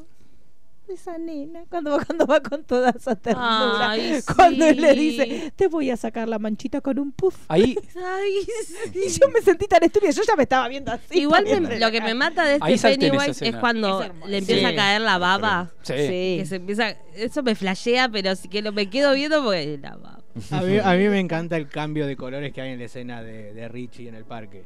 Esa nena, cuando va, cuando va con toda esa ternura. Ay, cuando él le sí. dice, te voy a sacar la manchita con un puff. ahí, Ay, Y yo me sentí tan estúpida, yo ya me estaba viendo así. Igual me- lo que me mata de este Pennywise es cuando Es le empieza Sí. a caer la baba. sí. Sí. Que se empieza. Eso me flashea, pero sí que lo, me quedo viendo porque la baba. A mí, a mí me encanta el cambio de colores que hay en la escena de, de Richie en el parque.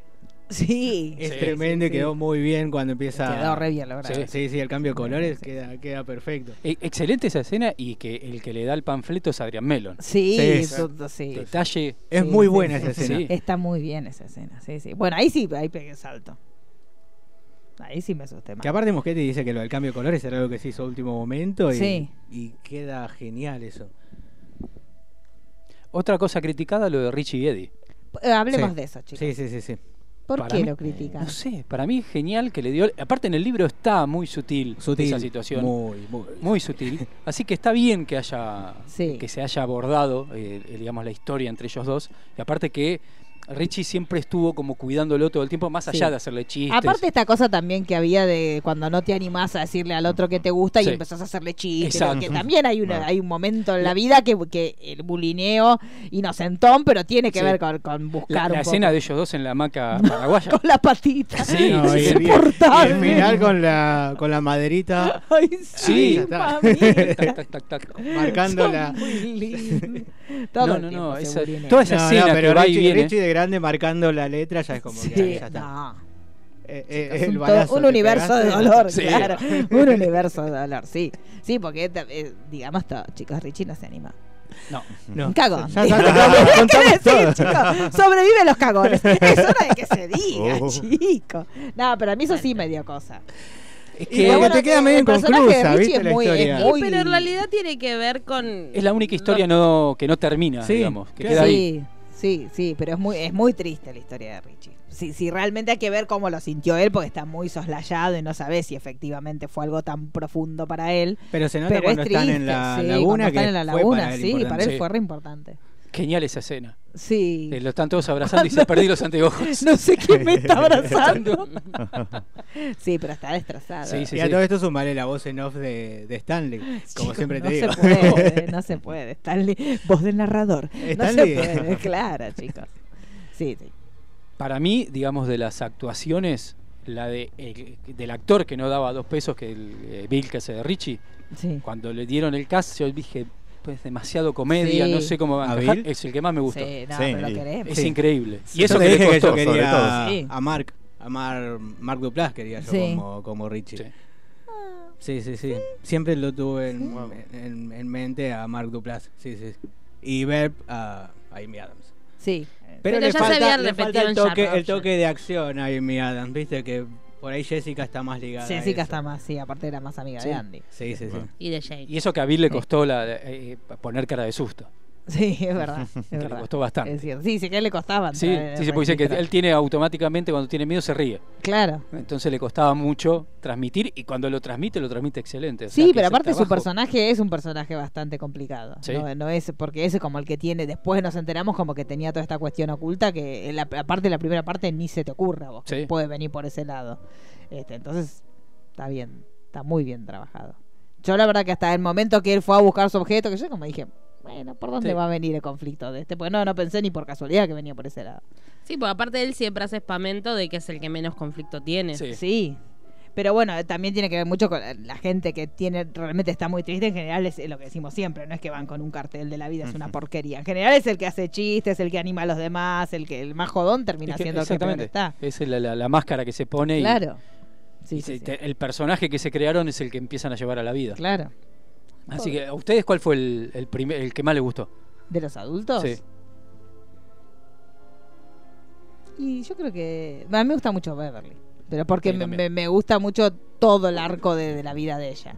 Sí. Es Sí, tremendo y sí, quedó muy bien cuando empieza. Quedó re bien, la verdad. Sí. Sí, sí, el cambio de colores queda, queda perfecto. E- Excelente esa escena y que el que le da el panfleto es Adrián Melon. Sí, sí. Detalle. Es Sí, muy buena sí, esa sí. escena. Sí. Está muy bien esa escena, sí, sí. Bueno, ahí sí, ahí pegué el salto. Ahí sí me asusté más. Que aparte Mosquete dice que lo del cambio de colores era algo que se hizo a último momento y, Sí. y queda genial eso. Otra cosa criticada, lo de Richie y Eddie. Eh, hablemos Sí. de eso, chicos. Sí, sí, sí, sí. ¿Por Para qué mí- lo critican? No sé, para mí es genial que le dio. Aparte, en el libro está muy sutil, Sutil. esa situación. Muy, muy. Muy sutil. Así que está bien que haya Sí. que se haya abordado, eh, eh, digamos, la historia entre ellos dos. Y aparte que Richie siempre estuvo como cuidándolo todo el tiempo, más allá Sí. de hacerle chistes. Aparte esta cosa también que había de cuando no te animás a decirle al otro que te gusta y Sí. empezás a hacerle chistes, Exacto. que también hay una, hay un momento en la vida que, que el bulineo inocentón, pero tiene que Sí. ver con, con la, buscar la un escena poco. de ellos dos en la hamaca paraguaya. con la patita. Sí, No, y insoportable. y el final con la, con la maderita Ay, Sí. Tac, tac, tac, tac. marcando Son la. muy No, el no, no, esa- toda esa No, no, escena pero que va y Richie, viene. Richie de grande marcando la letra ya es como Sí, que ya está. no. Eh, eh, Es el un, balazo un que universo de dolor, Sí. claro. Un universo de dolor, sí. Sí, porque, eh, digamos, todo, chicos, Richie no se anima. No. No. Cagón. Ya ¿Qué decir, chicos? Sobrevive los cagones. Es hora de que se diga, Oh. chico. No, pero a mí eso sí me dio cosa. Es que bueno, te queda medio personaje de inconclusa, Richie ¿viste? es la muy- es historia. muy- Y, pero en realidad tiene que ver con. es la única historia no, que no termina, Sí, digamos. Que queda ahí. Sí, sí, pero es muy, es muy triste la historia de Richie. Sí, sí, realmente hay que ver cómo lo sintió él, porque está muy soslayado y no sabe si efectivamente fue algo tan profundo para él. Pero se nota Pero es cuando triste, están en la sí, laguna. cuando que están en la fue laguna, para él sí, para él fue re importante. Genial esa escena. Sí. Eh, lo están todos abrazando y se perdí los anteojos. No sé quién me está abrazando. sí, pero está destrozado. Sí, sí, y a sí. todo esto sumaré la voz en off de, de Stanley, como siempre te no digo. se puede, no se puede. Stanley, voz del narrador. No Stanley. se puede, claro, chicos. Sí, sí. Para mí, digamos, de las actuaciones, la de el- del actor que no daba dos pesos, que el eh, Bill que hace de Richie, sí. cuando le dieron el cast, yo dije, pues demasiado comedia, Sí. no sé cómo va a ¿A encajar. Es el que más me gustó. Sí, no, Sí, pero lo y- queremos. Es Sí. increíble. Y Y eso yo que te le dije que costó. yo sobre quería todo. Sí. a Mark, a Mar, Mark Duplass quería yo Sí. como, como Richie. Sí. Sí, sí, sí. Siempre lo tuve en, en- en mente a Mark Duplass. Sí, sí. Y Verb a, a Amy Adams. Sí. Pero, Pero le ya se falta, había le falta repetido el en toque, Sharp el toque de acción a Amy Adams, viste que por ahí Jessica está más ligada. a Jessica eso. está más, sí, aparte era más amiga Sí. de Andy. Sí, sí, sí. Bueno. Y de Jane. Y eso que a Bill le costó la, eh, poner cara de susto. Sí, es verdad. Es Que le costó bastante. Es cierto. Sí, sí, que él le costaba. Sí, sí, se puede decir que él tiene automáticamente cuando tiene miedo se ríe. Claro. Entonces le costaba mucho transmitir y cuando lo transmite, lo transmite excelente. O sea, Sí, pero aparte su personaje es un personaje bastante complicado. Sí. No, no es porque ese es como el que tiene. Después nos enteramos como que tenía toda esta cuestión oculta que la, aparte la primera parte ni se te ocurra a vos que Sí. puede venir por ese lado. Este, entonces está bien, está muy bien trabajado. Yo la verdad que hasta el momento que él fue a buscar su objeto, que yo como dije, bueno, ¿por dónde Sí. va a venir el conflicto de este? Porque no, no pensé ni por casualidad que venía por ese lado. Sí, porque aparte él siempre hace espamento de que es el que menos conflicto tiene. Sí. Sí. Pero bueno, también tiene que ver mucho con la gente que tiene realmente está muy triste. En general es lo que decimos siempre, no es que van con un cartel de la vida, es una porquería. En general es el que hace chistes, el que anima a los demás, el que el más jodón termina Es que- siendo el que peor está. Es la, la- la máscara que se pone y- Claro. Sí, y sí, se- sí. te- el personaje que se crearon es el que empiezan a llevar a la vida. Claro. Así que, ¿a ustedes cuál fue el, el primer, el que más les gustó? ¿De los adultos? Sí. Y yo creo que. A mí me gusta mucho Beverly. Pero porque me, también. me- me gusta mucho todo el arco de, de la vida de ella.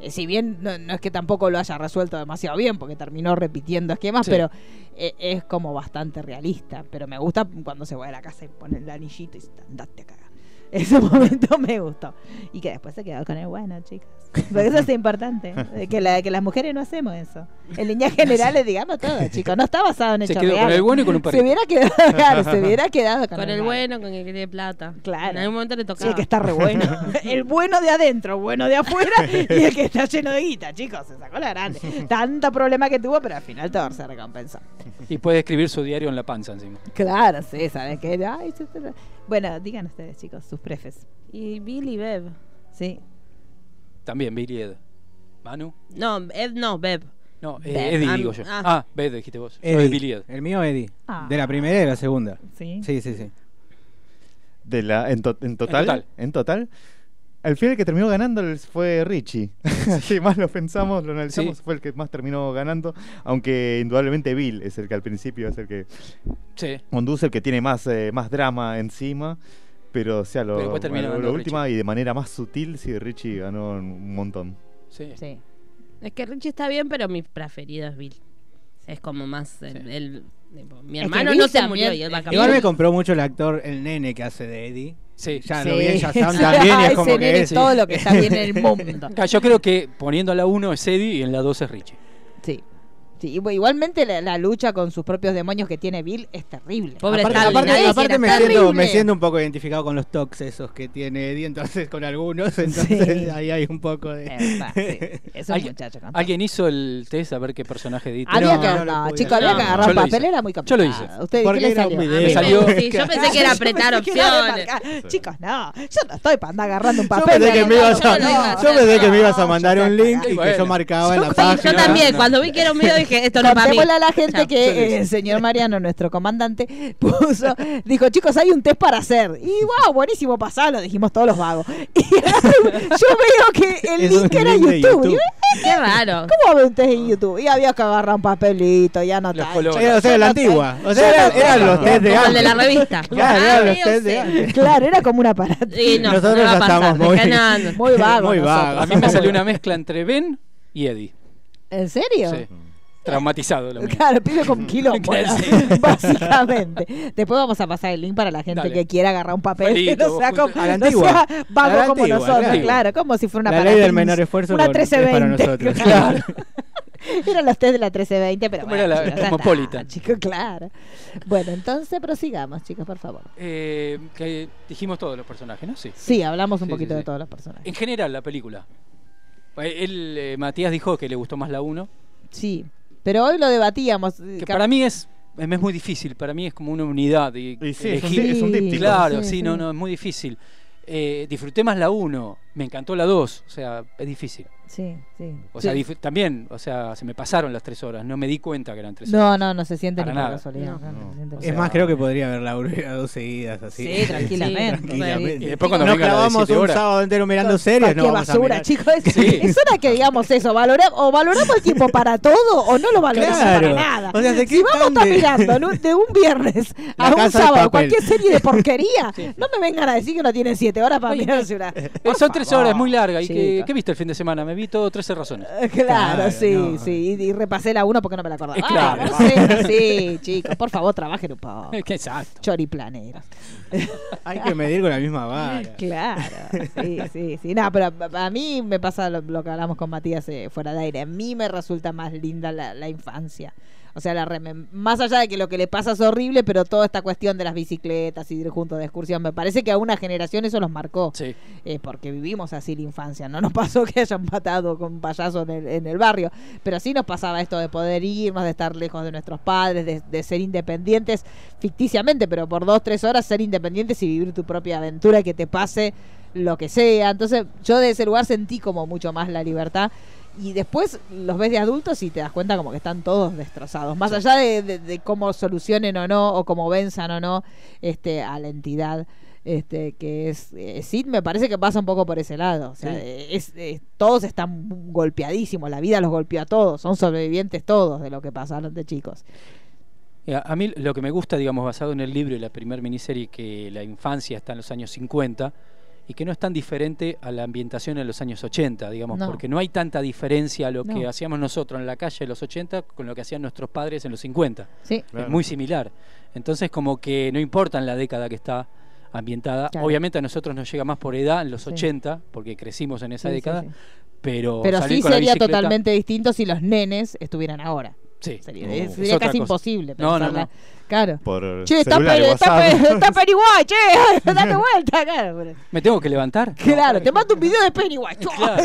Eh, si bien no, no es que tampoco lo haya resuelto demasiado bien, porque terminó repitiendo esquemas, Sí. pero eh, es como bastante realista. Pero me gusta cuando se va de la casa y pone el anillito y dice, andate a cagar. Ese momento me gustó. Y que después se quedó con el bueno, chicas. Porque eso es importante. eh, Que, la- que las mujeres no hacemos eso. En líneas generales, digamos todo, chicos. No está basado en Se hechos quedó con el bueno y con un Se perrito. hubiera quedado, claro, se hubiera quedado con, Con el bueno, con el que tiene plata. Claro. En algún momento le Sí, tocaba. el que está re bueno. El bueno de adentro, bueno de afuera y el que está lleno de guita, chicos. Se sacó la grande. Tanto problema que tuvo, pero al final todo se recompensó. Y puede escribir su diario en la panza encima. Claro, sí, ¿sabes qué? Ay, se- se- Bueno, digan ustedes, chicos, sus prefes. Y Billy Bev. Sí. También Billy Ed. ¿Manu? No, Ed no, Bev. No, eh, Bed. Eddie Ah, digo yo. ah. Ah, Bed dijiste vos. Yo Eddie. de Ed. El mío, Eddie. Ah. De la primera y de la segunda. Sí. Sí, sí, sí. De la, en, to- en total, total. en total, al final el que terminó ganando fue Richie. Así más lo pensamos, lo analizamos, Sí. fue el que más terminó ganando. Aunque indudablemente Bill es el que al principio es el que Sí. conduce, el que tiene más, eh, más drama encima. Pero, o sea, lo, Pero después termina bueno, lo ganando última y de manera más sutil, sí, Richie ganó un montón. Sí. Sí. Es que Richie está bien, pero mi preferido es Bill. Es como más el, Sí. el- tipo, mi Es que hermano Bill no se también- murió y él va a Igual cambiar. Me compró mucho el actor, el nene que hace de Eddie. Sí. Ya Sí. lo vi en Shazam también y Ah, es como ese que nene es. todo lo que está bien en el mundo. Claro, Yo creo que poniendo a la 1 es Eddie y en la 2 es Richie. Sí. Igual- igualmente la, la lucha con sus propios demonios que tiene Bill es terrible. Pobre aparte, aparte- me, siento, me Terrible. siento un poco identificado con los tocs esos que tiene Eddie, entonces con algunos, entonces Sí. ahí hay un poco de... Sí. Es un ¿Alguien, muchacho alguien hizo el test a ver qué personaje edita? Había No, que, no no, había que No, agarrar papel, era muy Yo lo complicado. hice. ¿Usted qué le era salió? Me salió- Sí, yo pensé que era Yo apretar era opciones. Chicos, no, yo no estoy para andar agarrando un papel. yo pensé que me ibas a mandar un link y que yo marcaba en la Sí, yo página. también. Cuando vi que era un video dije, esto no es para mí. A la gente que el señor Mariano, nuestro comandante, puso, dijo, chicos, hay un test para hacer. Y wow, buenísimo, pasalo, dijimos todos los vagos. Y yo veo que el link era YouTube. YouTube. Y, Qué raro. ¿Cómo ve un test en YouTube? Y había que agarrar un papelito, ya no o sea, la antigua. O sea, eran, los test de el de la antes. revista. Claro, Ah, eran los test de antes. Claro, era como un aparato. Sí, no, Nosotros no va ya a pasar, estamos muy-. Muy vago. Muy nosotros. vago. A mí me salió una mezcla entre Ben y Eddie. ¿En serio? Sí. Traumatizado. lo. Claro, pibe con quilombo, Claro, ¿no? sí. básicamente. Después vamos a pasar el link para la gente Dale. que quiera agarrar un papel que Papelito, no sea, como, A la no antigua. sea A la como antigua, nosotros, claro. claro, como si fuera una La ley del menor esfuerzo una con- es 1320. para nosotros. claro. Eran los test de la 1320, pero ¿Cómo bueno, era la chicos, está, chicos, claro. Bueno, entonces prosigamos, chicos, por favor. Eh, que dijimos todos los personajes, ¿no? Sí. Sí, hablamos un Sí, poquito sí, de todos los personajes. En general, la película. Él, eh, Matías dijo que le gustó más la 1. Sí, pero hoy lo debatíamos. eh, Que para mí es, es muy difícil. Para mí es como una unidad. Y, Y sí, es un, elegir- es un díptico. Claro, Sí, sí, sí. no, no, es muy difícil. Eh, disfruté más la 1, me encantó la 2, o sea, es difícil. Sí, sí. O Sí. sea, también, o sea, se me pasaron las 3 horas, no me di cuenta que eran 3 horas. No, no, no se siente Para nada. casualidad. No. no, no se siente O por Es sea, más, creo que podría haber la dos seguidas así. Sí, tranquilamente. Tranquilamente. Y después cuando Nos venga la de clavamos 7 un horas. sábado entero mirando series, no qué vamos a basura, mirar. chicos. Es, Sí. es hora que digamos eso. Valora, o valoramos el tiempo para todo o no lo valoramos Claro. para nada. O sea, ¿de qué si vamos a estar mirando de un viernes La a un sábado cualquier serie de porquería, no me vengan a decir que no tienen siete horas para Oye, mirarse una. Eh, son 3 favor, horas, muy larga. ¿Y qué viste el fin de semana? Me vi todo 13 razones. Eh, Claro, Claro, sí, no. sí. Y, y repasé la 1 porque no me la acordaba. Eh, claro. Ah, no sé, sí, chicos. Por favor, trabajen un poco. Exacto. Choriplaneros. Hay que medir con la misma vara. Claro, sí, sí, sí. No, pero a, a mí me pasa lo, lo que hablamos con Matías eh, fuera de aire. A mí me resulta más linda la, la infancia. O sea, la más allá de que lo que le pasa es horrible, pero toda esta cuestión de las bicicletas y ir juntos de excursión, me parece que a una generación eso los marcó. Sí. Eh, porque vivimos así la infancia. No nos pasó que hayan matado con un payaso en el, en el barrio, pero sí nos pasaba esto de poder irnos, de estar lejos de nuestros padres, de, de ser independientes ficticiamente, pero por dos, tres horas ser independientes y vivir tu propia aventura y que te pase lo que sea. Entonces yo de ese lugar sentí como mucho más la libertad. Y después los ves de adultos y te das cuenta como que están todos destrozados. Más allá de, de- de cómo solucionen o no, o cómo venzan o no este, a la entidad este que es eh, Sid me parece que pasa un poco por ese lado o sea Sí. eh, es, eh, todos están golpeadísimos la vida los golpeó a todos son sobrevivientes todos de lo que pasaron de chicos Eh, A mí lo que me gusta, digamos, basado en el libro y la primer miniserie, que la infancia está en los años 50 y que no es tan diferente a la ambientación en los años 80, digamos, No. porque no hay tanta diferencia a lo que hacíamos nosotros en la calle en los 80 con lo que hacían nuestros padres en los 50. sí Claro. Es muy similar. Entonces, como que no importa en la década que está ambientada. Claro. Obviamente a nosotros nos llega más por edad en los Sí. 80, porque crecimos en esa Sí, década, sí. pero pero salir sí con la sería bicicleta- totalmente distinto si los nenes estuvieran ahora Sí. sería, No, casi cosa. imposible No, no, pensarla. no. claro Por Che, está, celular y Pe- está, está Pennywise, che, date vuelta, claro. ¿Me tengo que levantar? Claro, te mando un video de Pennywise. Claro.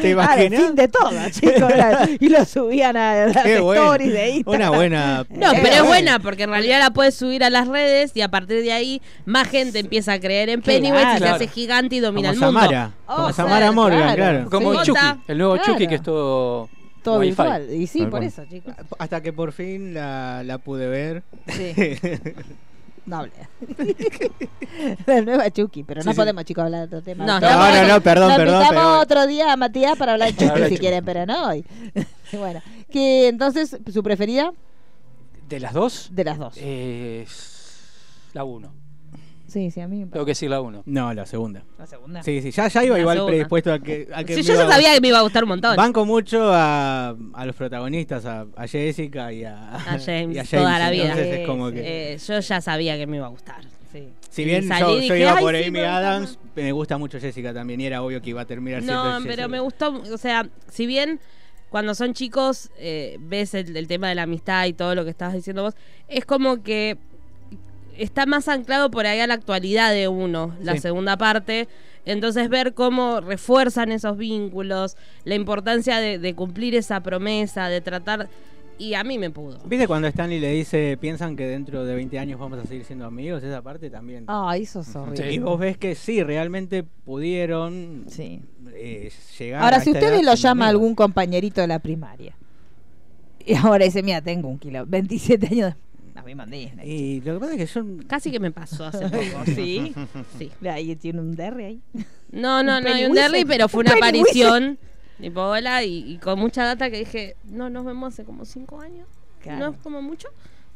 ¿Te el fin de todo, chicos. Y lo subían a las Qué bueno. stories de Instagram. Una buena. No, pero es buena porque en realidad la puedes subir a las redes y a partir de ahí más gente empieza a creer en Claro. Pennywise y se hace gigante y domina Como el mundo. Samara. Oh, Como sí, Samara Morgan, claro. claro. Como Sí. Chucky, el nuevo Claro. Chucky que es todo, Todo Wi-Fi. virtual. Y sí, Tal por cual. eso, chicos. Hasta que por fin la, la pude ver. Sí. No hablé. La nueva Chucky, pero no Sí, sí. podemos, chicos, hablar de otro tema. No, no, no, no, perdón, lo perdón, invitamos pero- otro día a Matías para hablar de Chucky Hablar de si Chucky. quieren, pero no hoy. bueno, que entonces, ¿su preferida? ¿De las dos? De las dos. Eh, la 1. Sí, sí, a mí me Tengo que decir la 1. No, la segunda. La segunda. Sí, sí, ya, ya iba La igual segunda. predispuesto a que. A que Sí, me yo iba ya a- sabía que me iba a gustar un montón. Banco mucho a, a los protagonistas, a, a Jessica y a, A James, y a toda la vida. Entonces es como que. Eh, yo ya sabía que me iba a gustar. Sí. si y bien salí yo, y yo dije, iba "Ay, por sí, Amy me gusta Adams, me gusta mucho Jessica también y era obvio que iba a terminar siendo No, Jessica. pero me gustó, o sea, si bien cuando son chicos, eh, ves el, el tema de la amistad y todo lo que estabas diciendo vos, es como que está más anclado por ahí a la actualidad de uno, la Sí. segunda parte. Entonces ver cómo refuerzan esos vínculos, la importancia de, de cumplir esa promesa, de tratar... Y a mí me pudo. ¿Viste cuando Stanley le dice, piensan que dentro de 20 años vamos a seguir siendo amigos? Esa parte también. Ay, eso es horrible. Y vos ves que sí, realmente pudieron Sí. eh, llegar Ahora, a si esta ustedes lo llama amigos. algún compañerito de la primaria, y ahora dice, mira, tengo un kilo, 27 años, a Y lo que pasa es que son... Casi que me pasó hace poco. ¿Sí? Sí. Ahí tiene un derry ahí. No, no, no hay un derry, pero fue Un una aparición. Tipo, hola, y, y con mucha data que dije, no, nos vemos hace como cinco años. Claro. No es como mucho.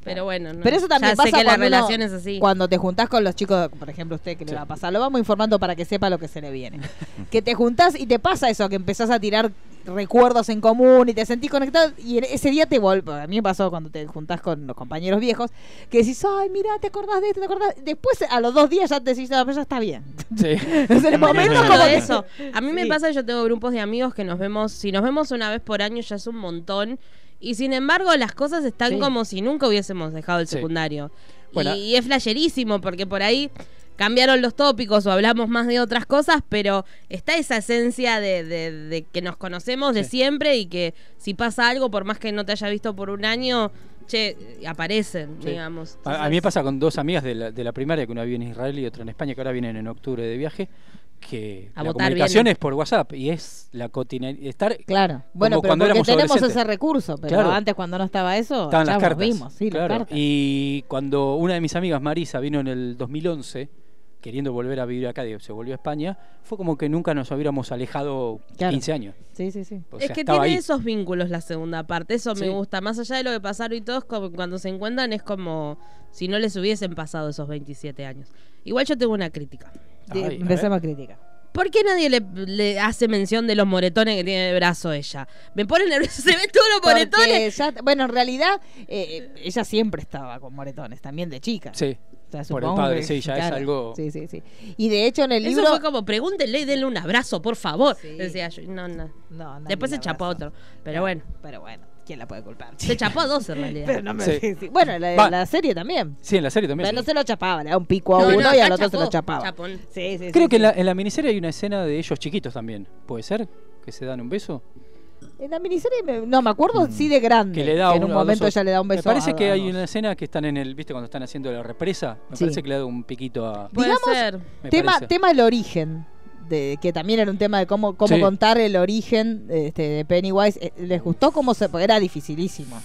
Pero bueno, no. Pero eso también ya pasa sé que la cuando uno- es así. Cuando te juntás con los chicos, por ejemplo, usted que le Sí. va a pasar, lo vamos informando para que sepa lo que se le viene. que te juntás y te pasa eso, que empezás a tirar recuerdos en común y te sentís conectado y ese día te vuelve. A mí me pasó cuando te juntás con los compañeros viejos, que decís, ay, mira, te acordás de esto, te acordás. Después, a los dos días ya te decís, no, pero ya está bien. Sí. en el momento No, como de que- eso. A mí me pasa que yo tengo grupos de amigos que nos vemos, si nos vemos una vez por año ya es un montón. Y sin embargo, las cosas están Sí. como si nunca hubiésemos dejado el Sí. secundario. Bueno. y, y es flasherísimo porque por ahí cambiaron los tópicos o hablamos más de otras cosas, pero está esa esencia de, de- de que nos conocemos de Sí. siempre y que si pasa algo, por más que no te haya visto por un año, che, aparecen, Sí. digamos. A, a mí me pasa con dos amigas de la, de la primaria, que una vive en Israel y otra en España, que ahora vienen en octubre de viaje, que A la comunicación es por WhatsApp y es la cotidianidad. Estar Claro, bueno, pero cuando porque éramos tenemos ese recurso, pero Claro. antes cuando no estaba eso, Estaban ya las cartas. vimos, sí, las claro. cartas. Y cuando una de mis amigas, Marisa, vino en el 2011, queriendo volver a vivir acá, se volvió a España, fue como que nunca nos hubiéramos alejado Claro. 15 años. Sí, sí, sí. O es que tiene ahí. esos vínculos la segunda parte, eso me gusta. Más allá de lo que pasaron y todo, es como cuando se encuentran es como si no les hubiesen pasado esos 27 años. Igual yo tengo una crítica. Ay, empecemos a criticar. ¿Por qué nadie le, le hace mención de los moretones que tiene de brazo ella? Me pone nervioso, se ven todos los Porque moretones. ya- bueno, en realidad, eh, eh, ella siempre estaba con moretones, también de chica. Sí. O sea, Por el padre, que- sí, ya es algo- Sí, sí, sí. Y de hecho, en el Eso libro. fue como, pregúntenle y denle un abrazo, por favor. Sí. Decía yo, no, no. No, Después se chapó a abrazó. otro. Pero bueno, Pero bueno, ¿quién la puede culpar? se chapó a dos en realidad. Pero no me- Sí. sí, sí. Bueno, la, la serie también. Sí, en la serie también. Pero no se lo chapaba, le daba un pico a No, uno no, y al otro se lo chapaba. chapón. Sí, sí, Creo sí, que en la, en la miniserie hay una escena de ellos chiquitos también. ¿Puede ser? Que se dan un beso. En la miniserie, me- no, me acuerdo sí de grande. Que le da en un momento ella le da un beso. Me parece a- que a hay una escena que están en el, ¿viste? Cuando están haciendo la represa. Me Sí. parece que le da un piquito a. Puede Digamos, ser. tema, parece. tema el origen. De, que también era un tema de cómo, cómo Sí. contar el origen este, de Pennywise. Eh, ¿Les gustó cómo se.? Porque era dificilísimo.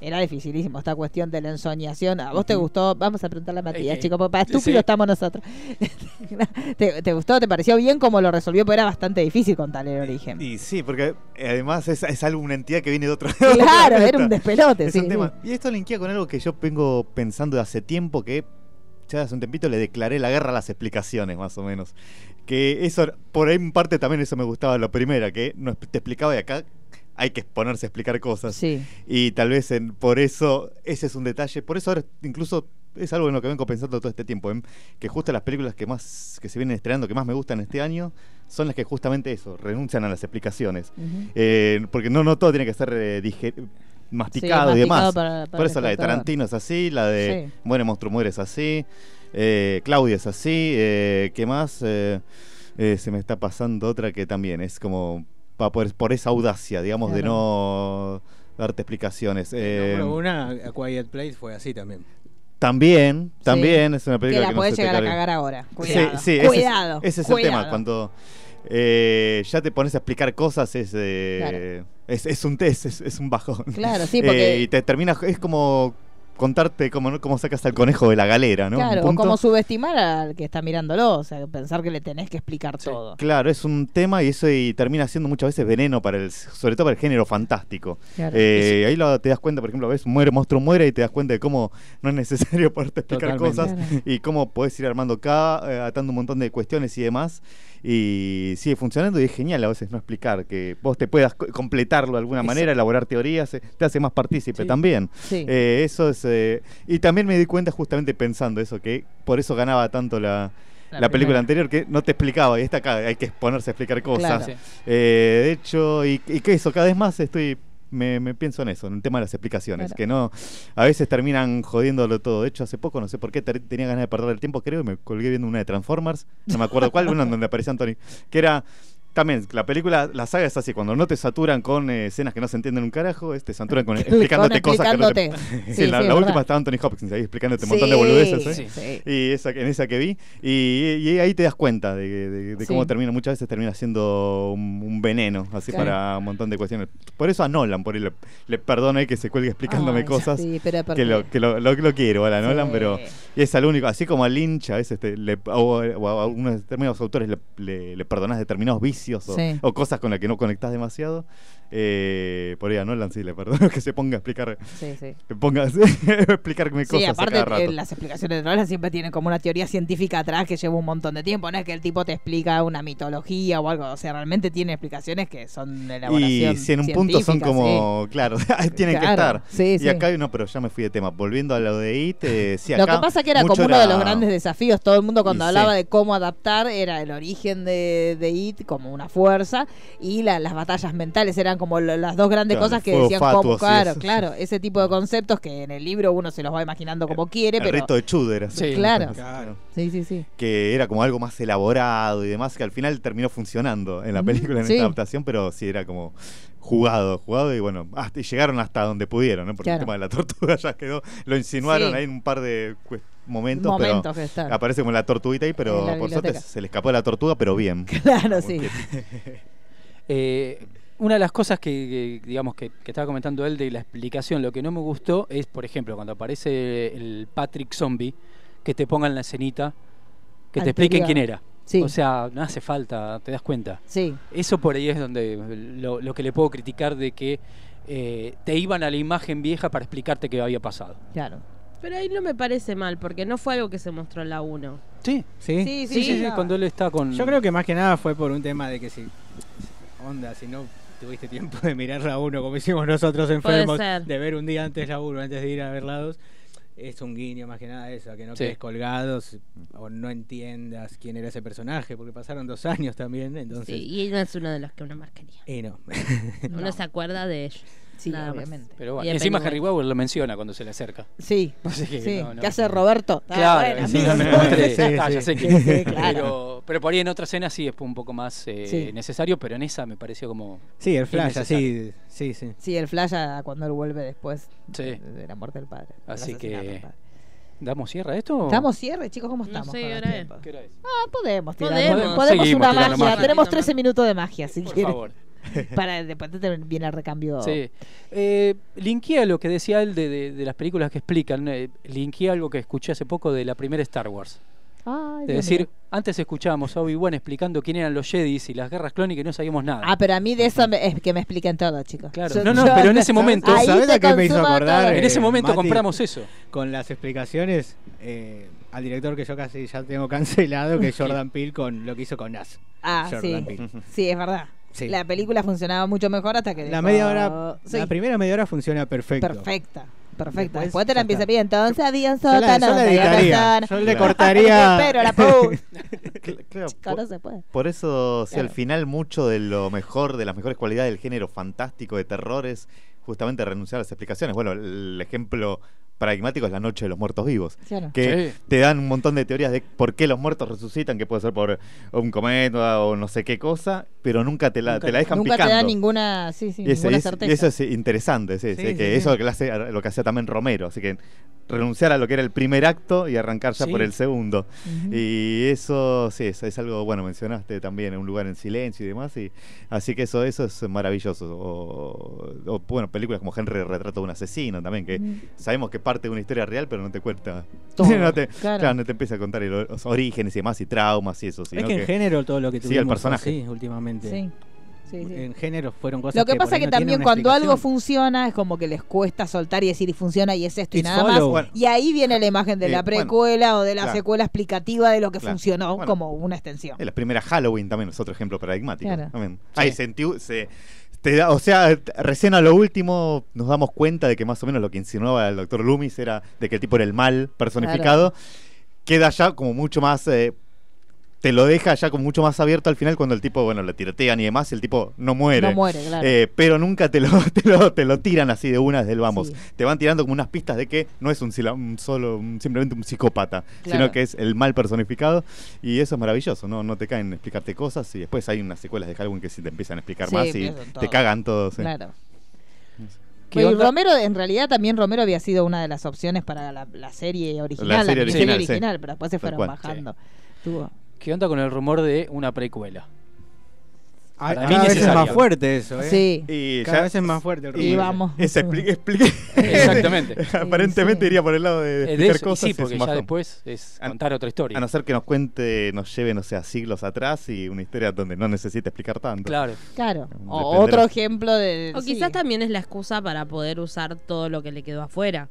Era dificilísimo esta cuestión de la ensoñación. ¿A vos te gustó? Vamos a preguntarle a Matías, Eh, chicos, porque para estúpidos sí. estamos nosotros. ¿Te, te gustó? ¿Te pareció bien cómo lo resolvió? Porque era bastante difícil contar el origen. Y sí, porque eh, además es, es algo, una entidad que viene de otro Claro, otro era un despelote. Es sí, un sí. tema. Y esto linkea con algo que yo vengo pensando de hace tiempo que ya hace un tempito le declaré la guerra a las explicaciones, más o menos. Que eso, por ahí en parte también eso me gustaba la primera, que no, te explicaba y acá hay que ponerse a explicar cosas. Sí. Y tal vez en, por eso, ese es un detalle. Por eso ahora incluso es algo en lo que vengo pensando todo este tiempo. ¿eh? Que justo las películas que más que se vienen estrenando, que más me gustan este año, son las que justamente eso, renuncian a las explicaciones. Eh, porque no, no todo tiene que ser eh, masticado Sí, y demás. para- para Por eso la de. Tarantino es así, la de Sí. Muere Monstruo Muere es así, eh, Claudia es así, eh, ¿qué más? Eh, eh, se me está pasando otra que también es como pa- por, por esa audacia, digamos, de no darte explicaciones. Eh, Nombro una, A Quiet Place fue así también. también, también es una Que película la que, no podés se te llegar a cagar ahora. Sí, Cuidado. sí, ese es- cuidado. Ese es, cuidado. el tema. Cuando eh, ya te pones a explicar cosas, es, eh, Claro. es, es un test, es, es un bajón. Claro, sí, porque- Eh, y te termina, es como contarte cómo, ¿no? cómo sacas al conejo de la galera, ¿no? Claro, o como subestimar al que está mirándolo, o sea, pensar que le tenés que explicar Sí. todo. Claro, es un tema y eso y termina siendo muchas veces veneno para el, sobre todo para el género fantástico. Claro. Eh, ahí lo, te das cuenta, por ejemplo, ves muere, monstruo muere y te das cuenta de cómo no es necesario poderte explicar Totalmente. cosas Claro. y cómo podés ir armando acá, eh, atando un montón de cuestiones y demás. Y sigue funcionando y es genial a veces no explicar, que vos te puedas co- completarlo de alguna manera, elaborar teorías, eh, te hace más partícipe Sí. también. Sí. Eh, eso es. Eh, y también me di cuenta justamente pensando eso, que por eso ganaba tanto la, la, La película anterior que no te explicaba y esta acá hay que ponerse a explicar cosas. Claro. Eh, de hecho, y, y que eso, cada vez más estoy. Me, me pienso en eso, en el tema de las explicaciones, Claro. que no, a veces terminan jodiéndolo todo. De hecho, hace poco, no sé por qué, ter- tenía ganas de perder el tiempo, creo, y me colgué viendo una de Transformers, no me acuerdo cuál, una en donde aparecía Anthony, que era también, la película, la saga es así, cuando no te saturan con eh, escenas que no se entienden un carajo, es, te saturan con explicándote cosas que no te... Sí, la, sí, la última estaba Anthony Hopkins ahí explicándote un montón de boludeces. ¿eh? sí, sí. Y esa, en esa que vi. Y, y ahí te das cuenta de, de- de cómo termina, muchas veces termina siendo un, un veneno, así Claro. para un montón de cuestiones. Por eso a Nolan, por ahí le, le perdono ahí que se cuelgue explicándome Ay, cosas. sí, pero Que, lo, que lo, lo- lo quiero a la Nolan, pero es al único, así como a Lynch a veces te- le, o, o a algunos determinados autores le, le, le perdonás determinados vicios o, Sí. o cosas con las que no conectás demasiado. Eh, por ahí a Nolan sí le perdono que se ponga a explicar, Sí, sí. que ponga a explicarme Sí, cosas a aparte cada rato. las explicaciones de Nolan siempre tienen como una teoría científica atrás que lleva un montón de tiempo. No es que el tipo te explica una mitología o algo. O sea, realmente tiene explicaciones que son de elaboración Y si en un punto son como, claro, tienen que estar. sí, y sí. acá, no, pero ya me fui de tema. Volviendo a lo de IT, eh, sí, Lo acá que pasa que era como uno de los grandes desafíos. Todo el mundo cuando Y hablaba sí. de cómo adaptar era el origen de, de IT como una fuerza y la- las batallas mentales eran como las dos grandes Claro, cosas que decían y claro, claro, ese tipo de conceptos que en el libro uno se los va imaginando como quiere, El pero reto de Chuder. Sí. Claro. Claro. sí, sí, sí. Que era como algo más elaborado y demás, que al final terminó funcionando en la película, en sí. esta adaptación, pero sí era como jugado, jugado y bueno, hasta, y llegaron hasta donde pudieron, ¿no? Porque el tema de la tortuga ya quedó, lo insinuaron Sí. ahí en un par de momentos, Momentos que pero están. aparece como la tortuguita ahí, pero por suerte se le escapó la tortuga, pero bien. Claro, sí. Eh, una de las cosas que, que, digamos que, que estaba comentando él de la explicación, lo que no me gustó es, por ejemplo, cuando aparece el Patrick Zombie, que te pongan la escenita, que te expliquen quién era. Sí. O sea, no hace falta, te das cuenta. Sí, Eso por ahí es donde lo, lo que le puedo criticar de que eh, te iban a la imagen vieja para explicarte qué había pasado. claro. Pero ahí no me parece mal, porque no fue algo que se mostró en la 1. Sí, ¿Sí? Sí, sí, sí, cuando él está con... Yo creo que más que nada fue por un tema de que si. Onda, si no tuviste tiempo de mirar la 1 como hicimos nosotros enfermos, de ver un día antes la 1 antes de ir a ver la 2. Es un guiño más que nada eso, a que no Sí. quedes colgados o no entiendas quién era ese personaje, porque pasaron dos años también, entonces. Sí, y no es uno de los que uno marcaría. Y no. Uno se acuerda de ellos. Sí, Nada más. obviamente. Pero Y bueno, el encima Pennywise. Harry Bauer lo menciona cuando se le acerca. Sí, Así que sí. no, no. ¿Qué hace Roberto? Ah, Claro, bueno, sí, Sí, ya sí. sé Sí, pero, pero por ahí en otra escena sí es un poco más eh, Sí. necesario, pero en esa me pareció como... Sí, el flash, así. Sí, sí. Sí, el flash a cuando él vuelve después Sí. de, de la muerte del padre. del Así asesinato que- del padre. ¿Damos cierre a esto? ¿Damos cierre, chicos? ¿Cómo No estamos? sé con qué los hora es. tiempos? ¿Qué hora es? Ah, podemos tirar. Podemos. Una tirando magia. magia. Tenemos Un 13 ratito minutos de magia, si Por favor. Para después te viene el recambio. Sí. Eh, lo que decía él de, de- de las películas que explican. Eh, linkeé algo que escuché hace poco de la primera Star Wars. Ay, Es Dios decir, mío. antes escuchábamos a Obi-Wan explicando quién eran los Jedis y las guerras clónicas y no sabíamos nada. Ah, pero a mí de eso me- es que me expliquen todo, chicos. Claro. Yo- No, no, yo- pero en ese momento- ¿Sabes a qué me hizo acordar? en ese eh, momento Mati- compramos eso. Con las explicaciones eh, al director que yo casi ya tengo cancelado, que es Jordan Peele con lo que hizo con Nas. Ah, Jordan sí. Peele. Sí, es verdad. Sí. La película funcionaba mucho mejor hasta que. La dejó- media hora, Sí, la primera media hora funciona perfecto. perfecta. Perfecta. Después, Después te la empieza bien. Entonces había un Yo la- sótano yo había editaría, yo le cortaría. Pero la claro, Chico, no por- se puede. Por eso, sí, al final mucho de lo mejor, de las mejores cualidades del género fantástico de terror es justamente renunciar a las explicaciones. Bueno, el ejemplo paradigmático es La Noche de los Muertos Vivos, Claro. que Sí. te dan un montón de teorías de por qué los muertos resucitan, que puede ser por un cometa o no sé qué cosa, pero nunca te la, Nunca- te la dejan Nunca picando. te da ninguna, sí, sí, y, ese- ninguna es- certeza. y eso es interesante, sí, Sí, sí, sí, que sí. eso es lo que, hace, lo que hacía también Romero, así que renunciar a lo que era el primer acto y arrancar ya Sí. por el segundo. Y eso, sí, es, es algo, bueno, mencionaste también, un lugar en silencio y demás, y así que eso eso es maravilloso. O, o, bueno, películas como Henry Retrato de un asesino también, que sabemos que parte de una historia real, pero no te cuenta, Todo, no te, claro. claro, no te empieza a contar el- los orígenes y demás, y traumas y eso, Es que en género todo lo que Sí, tuvimos el personaje. sí, últimamente. Sí. Sí, sí. En género fueron cosas Lo que pasa es que no también cuando algo funciona es como que les cuesta soltar y decir y funciona y es esto y It's nada follow. más. Y ahí viene la imagen de Eh, la bueno, precuela o de la claro. secuela explicativa de lo que Claro. funcionó Bueno. como una extensión. Eh, La primera Halloween también es otro ejemplo paradigmático. Claro. también. Ahí se, se- te da- o sea, recién a lo último nos damos cuenta de que más o menos lo que insinuaba el doctor Loomis era de que el tipo era el mal personificado. Queda ya como mucho más eh, te lo deja ya como mucho más abierto al final cuando el tipo, bueno, le tirotean y demás, el tipo no muere. No muere, claro. Eh, pero nunca te lo, te, lo, te lo tiran así de una desde el vamos. Sí. Te van tirando como unas pistas de que no es un, solo, un- simplemente un psicópata, Claro. sino que es el mal personificado. Y eso es maravilloso, ¿no? No te caen explicarte cosas y después hay unas secuelas de Halloween que sí te empiezan a explicar Sí, más y te cagan todos. Claro. Romero, en realidad también Romero había sido una de las opciones para la, la serie original, la, serie miniserie original, sí. original, pero después se fueron cual, bajando. Tuvo- ¿Qué onda con el rumor de una precuela? Mí cada vez es más fuerte eso, ¿eh? Sí. Y Cada ya- vez es más fuerte el Y rumor. vamos. Ese expli- expli- Exactamente. Aparentemente Sí. iría por el lado de, Eh, de explicar eso- cosas. sí, porque ya después es A- contar otra historia. A no ser que nos cuente, nos lleve, no sé, a siglos atrás y una historia donde no necesita explicar tanto. Claro. Claro. O otro ejemplo de. O sí. quizás también es la excusa para poder usar todo lo que le quedó afuera.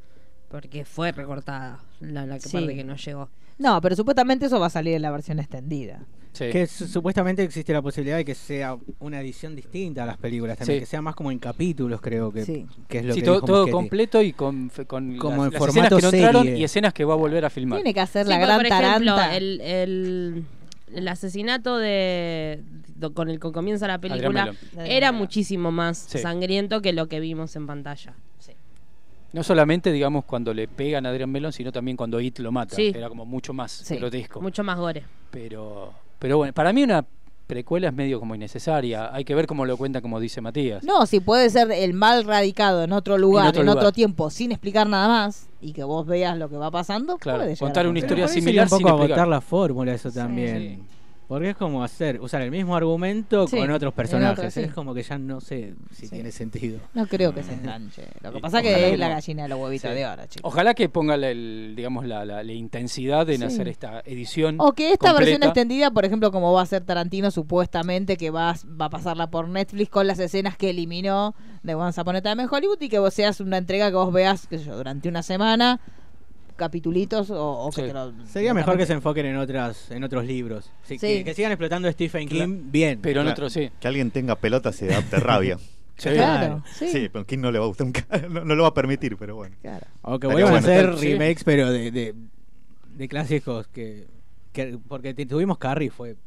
Porque fue recortada la, la que Sí. parte que no llegó. No, pero supuestamente eso va a salir en la versión extendida. Sí. Que su- supuestamente existe la posibilidad de que sea una edición distinta a las películas también, Sí. que sea más como en capítulos, creo que, Sí. que es lo Sí, que todo, dijo todo completo y con, Como las, en las escenas formato que no entraron serie. y escenas que va a volver a filmar. Tiene que hacer Sí, la gran por ejemplo, taranta. el, el, el asesinato de, con el que comienza la película era muchísimo más Sí. sangriento que lo que vimos en pantalla. No solamente, digamos, cuando le pegan a Adrián Melón, sino también cuando It lo mata. Sí. Era como mucho más Sí. grotesco. Mucho más gore. Pero, pero bueno, para mí una precuela es medio como innecesaria. Hay que ver cómo lo cuenta, como dice Matías. No, si puede ser el mal radicado en otro lugar, en otro lugar. tiempo, sin explicar nada más, y que vos veas lo que va pasando, Claro, puede llegar contar a una historia Pero similar un poco agotar la fórmula eso también. Sí. Porque es como hacer, usar el mismo argumento Sí, con otros en personajes. otro, sí. Es como que ya no sé si Sí. tiene sentido. No creo que se enganche. Lo que pasa ojalá que es la gallina de los huevitos Sí. de oro, chicos. Ojalá que ponga la, el, digamos, la, la- la intensidad en Sí. hacer esta edición. O que esta versión extendida, por ejemplo, como va a ser Tarantino supuestamente, que va, a- va a pasarla por Netflix con las escenas que eliminó de Once Upon a Time in Hollywood y que vos seas una entrega que vos veas, qué sé yo, durante una semana, capitulitos o, o que Sí. te lo... Sería mejor que se enfoquen en otras en otros libros. Sí, Sí. Que, que sigan explotando a Stephen King bien. Pero en Claro. otro sí. Que alguien tenga pelotas y adapte rabia. Sí. Claro, sí. Sí, pero King no le va a gustar nunca. No, no lo va a permitir, pero bueno. claro. O que Estaría vuelvan bueno. a hacer Sí. remakes, pero de, de, de clásicos que, que- Porque tuvimos Carrie, fue Sí,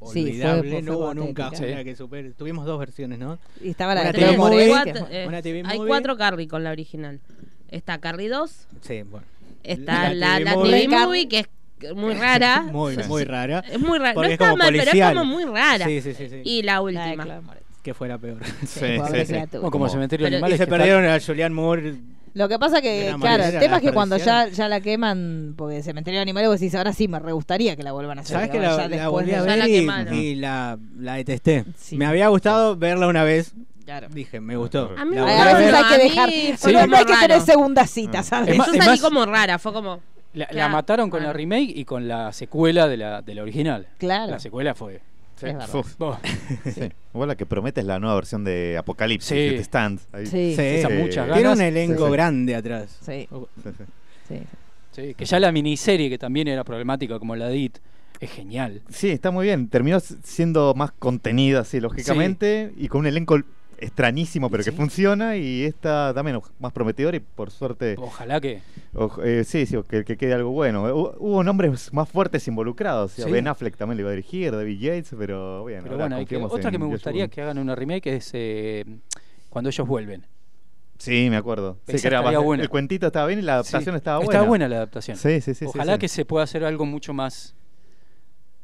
fue- olvidable. fue no hubo nunca Sí. que. Tuvimos dos versiones, ¿no? Y estaba la Una TV movie, Cuatro- eh, una TV hay movie. cuatro Carrie con la original. Está Carrie 2, Sí, bueno. Está La la, TV la movie. TV Movie, que es muy rara. Muy, muy rara. Es muy rara. No Porque es está como mal, pero es como muy rara. Sí, sí, sí. sí. Y la última. Que fue la peor. Sí, pobre sí, sí. criatura. Como, cementerio de animales. y se está- perdieron a Julianne Moore. Lo que pasa que, claro, el tema es que cuando ya, ya la queman, porque Cementerio de Animales, vos decís, ahora sí me re gustaría que la vuelvan a hacer. ¿Sabes que la, ya la volví a ver y, quemaron. y la, la detesté? Sí. Me había gustado verla una vez. Claro. Dije, me gustó. A mí La A veces hay que dejar. no, hay que tener raro. segunda cita, Mm. ¿sabes? Yo salí más- como rara, fue como. La, la Claro. mataron con la remake y con la secuela de la, de la original. Claro. La secuela fue. Es verdad. Uf. Boh, Sí. Igual la que promete es la nueva versión de Apocalipsis, Sí. que te stand. Ahí. Sí, Sí. Esa Sí. muchas Tiene ganas. un elenco Sí, sí. grande atrás. Sí, Oh, Sí, sí. sí. sí, que ya la miniserie, que también era problemática como la de It, es genial. Sí, está muy bien. Terminó siendo más contenida, así, lógicamente, y con un elenco extrañísimo, pero que funciona, y esta también más prometedora, y por suerte, Ojalá que. o- eh, sí, sí, que, que quede algo bueno. Hu- Hubo nombres más fuertes involucrados, o sea, Sí. Ben Affleck también le iba a dirigir, David Yates, pero bueno, Pero bueno, que- otra que me gustaría que hagan una remake es eh, cuando ellos vuelven. Sí, me acuerdo. Sí, Esa que era estaría más- buena. El cuentito estaba bien y la adaptación estaba buena. Estaba buena la adaptación. Sí, sí, sí. Ojalá que se pueda hacer algo mucho más.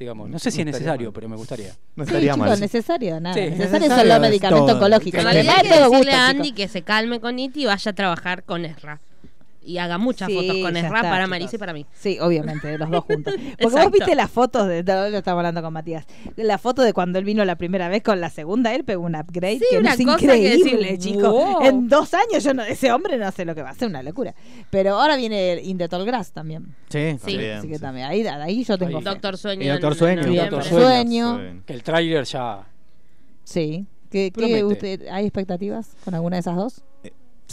Digamos, no sé si No es necesario, mal. pero me gustaría. No Sí, estaría chicos, mal. necesario, nada. Sí, necesario, necesario son los es medicamentos todo. oncológicos. En realidad hay que decirle a Andy chicos. que se calme con Iti y vaya a trabajar con Ezra. Y haga muchas Sí, fotos con está, para chicos. Marisa y para mí. Sí, obviamente, de los dos juntos. Porque vos viste las fotos de. Lo estaba hablando con Matías. La foto de cuando él vino la primera vez con la segunda, él pegó un upgrade Sí, que una es cosa que increíble, decís, chicos. wow. En dos años, yo no, ese hombre no sé lo que va a hacer, una locura. Pero ahora viene In the Tall Grass también. Sí. Sí. Bien, Así que sí. también, ahí, ahí yo tengo. Doctor Sueño. Y Doctor Sueño. noviembre. Doctor Sueño. Que el tráiler ya. Sí. ¿Qué, qué usted, ¿Hay expectativas con alguna de esas dos?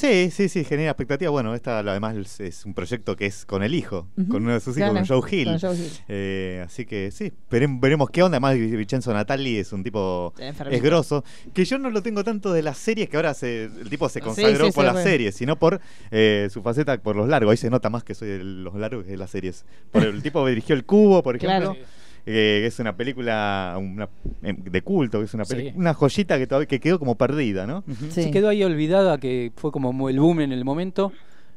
Sí, sí, sí, genera expectativa. Bueno, esta además es, un proyecto que es con el hijo, con uno de sus hijos, claro, con Joe Hill. con Joe Hill. Eh, así que sí, verem- veremos qué onda. Además, Vincenzo Natali es un tipo. Enfermito. Es grosso. Que yo no lo tengo tanto de las series que ahora se, el tipo se consagró sí, por las series, sino por eh, su faceta por los largos. Ahí se nota más que soy de los largos que de las series. Por el tipo que dirigió El Cubo, por ejemplo. Claro. Eh, es una película una- em, de culto, que es una, Sí. una joyita que, todavía, que quedó como perdida, ¿no? Sí. Se quedó ahí olvidada que fue como el boom en el momento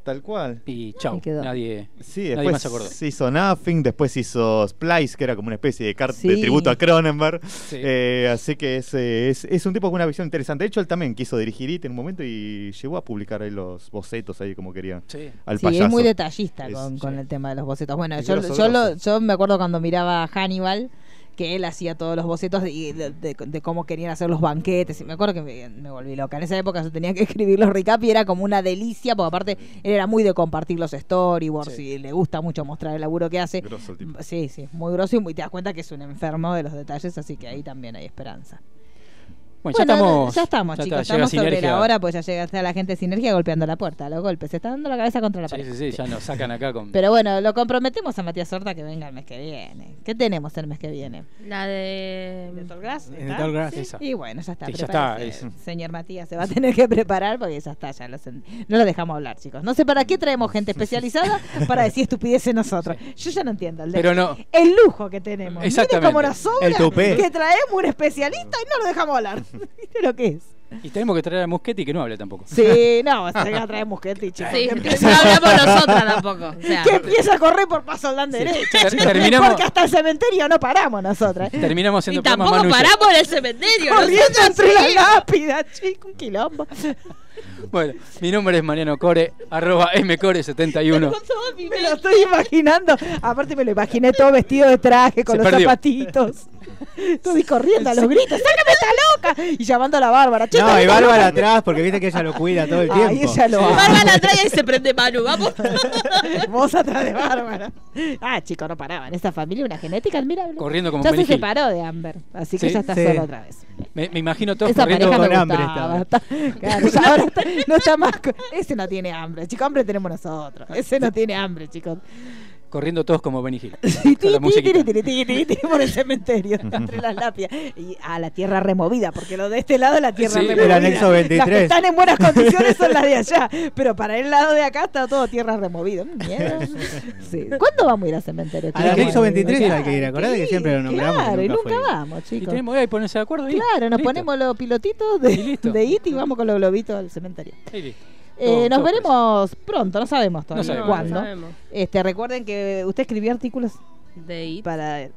Tal cual. y chau, Y quedó. nadie, Sí, nadie después más se acordó. se hizo Nothing, después hizo Splice, que era como una especie de, car- de Sí. tributo a Cronenberg. Sí. Eh, así que es, eh, es, es un tipo con una visión interesante. De hecho, él también quiso dirigir IT en un momento y llegó a publicar ahí los bocetos ahí como quería. Sí. Al Sí, payaso. es muy detallista Es- con, con sí. el tema de los bocetos. Bueno, yo, grosso, yo, lo- yo me acuerdo cuando miraba a Hannibal, que él hacía todos los bocetos de, de- de- de cómo querían hacer los banquetes. Y me acuerdo que me, me volví loca. En esa época yo tenía que escribir los recap y era como una delicia, porque aparte él era muy de compartir los storyboards Sí. y le gusta mucho mostrar el laburo que hace. Grosso el tipo. Sí, sí, muy grosso y muy- te das cuenta que es un enfermo de los detalles, así que ahí también hay esperanza. Bueno, ya estamos, ya estamos, ya chicos. está, estamos sobre Sinergia. la hora, pues ya llega está la gente de Sinergia golpeando la puerta, los golpes. Se está dando la cabeza contra la Sí, pared. sí, sí, ya nos sacan acá con... Pero bueno, lo comprometemos a Matías Horta que venga el mes que viene. ¿Qué tenemos el mes que viene? La de. ¿De Grass. Esa. Y bueno, ya está. Sí, ya prepárese. está, es- Señor Matías se va a tener que preparar porque ya está, ya lo sen- no lo dejamos hablar, chicos. No sé para qué traemos gente especializada para decir estupideces nosotros. Yo ya no entiendo. El, de- Pero no. el lujo que tenemos. Mire Exactamente. cómo nos sobra El tupé. que traemos un especialista y no lo dejamos hablar. ¿Viste lo que es? Y tenemos que traer a Muschetti que no hable tampoco. Sí, no, va a traer Musquete, chicos. Sí, que no hablamos nosotras tampoco. O sea, que empieza a correr por paso al derecho. Ter- chicos, terminamos- Porque hasta el cementerio no paramos nosotras. Terminamos y siendo programa tampoco paramos en el cementerio. Corriendo entre las lápidas, chico, un quilombo. Bueno, mi nombre es Mariano Core, arroba mcore71. Me lo estoy imaginando. Aparte me lo imaginé todo vestido de traje, con Se los perdió. zapatitos. Estoy corriendo a los gritos, ¡sácame esta loca! Y llamando a la Bárbara. "Che, No, y loca". Bárbara atrás, porque viste que ella lo cuida todo el tiempo. Ay, ella lo ama. Bárbara la trae y se prende Manu. Vamos. Vos atrás de Bárbara. Ah, chicos, no paraban. Esta familia, una genética admirable. Corriendo como Ya se separó de Amber, así que Sí. ya está Sí. sola otra vez. Me, me imagino todos Esa corriendo con hambre está- claro, ya ahora está- no está más. Ese no tiene hambre. Chicos, hambre tenemos nosotros. Ese no tiene hambre, chicos. Corriendo todos como Benny Hill. Sí, por el cementerio, entre las lápidas. Y a la tierra removida, porque lo de este lado es la tierra Sí, el removida. anexo Las que 23. están en buenas condiciones son las de allá, pero para el lado de acá está todo tierra removida. Miedo. Sí. ¿Cuándo vamos a ir al cementerio? Al anexo 23 Claro, hay que ir, acordate que siempre lo nombramos y Claro, y nunca vamos, Y chicos. tenemos que ponerse de acuerdo ahí. Claro, nos Listo. ponemos los pilotitos de, Y de IT y vamos con los globitos al cementerio. Ahí listo. Eh, nos veremos pronto, no sabemos todavía sabemos. No, cuándo. no sabemos. Este, recuerden que usted escribió artículos De IT. para...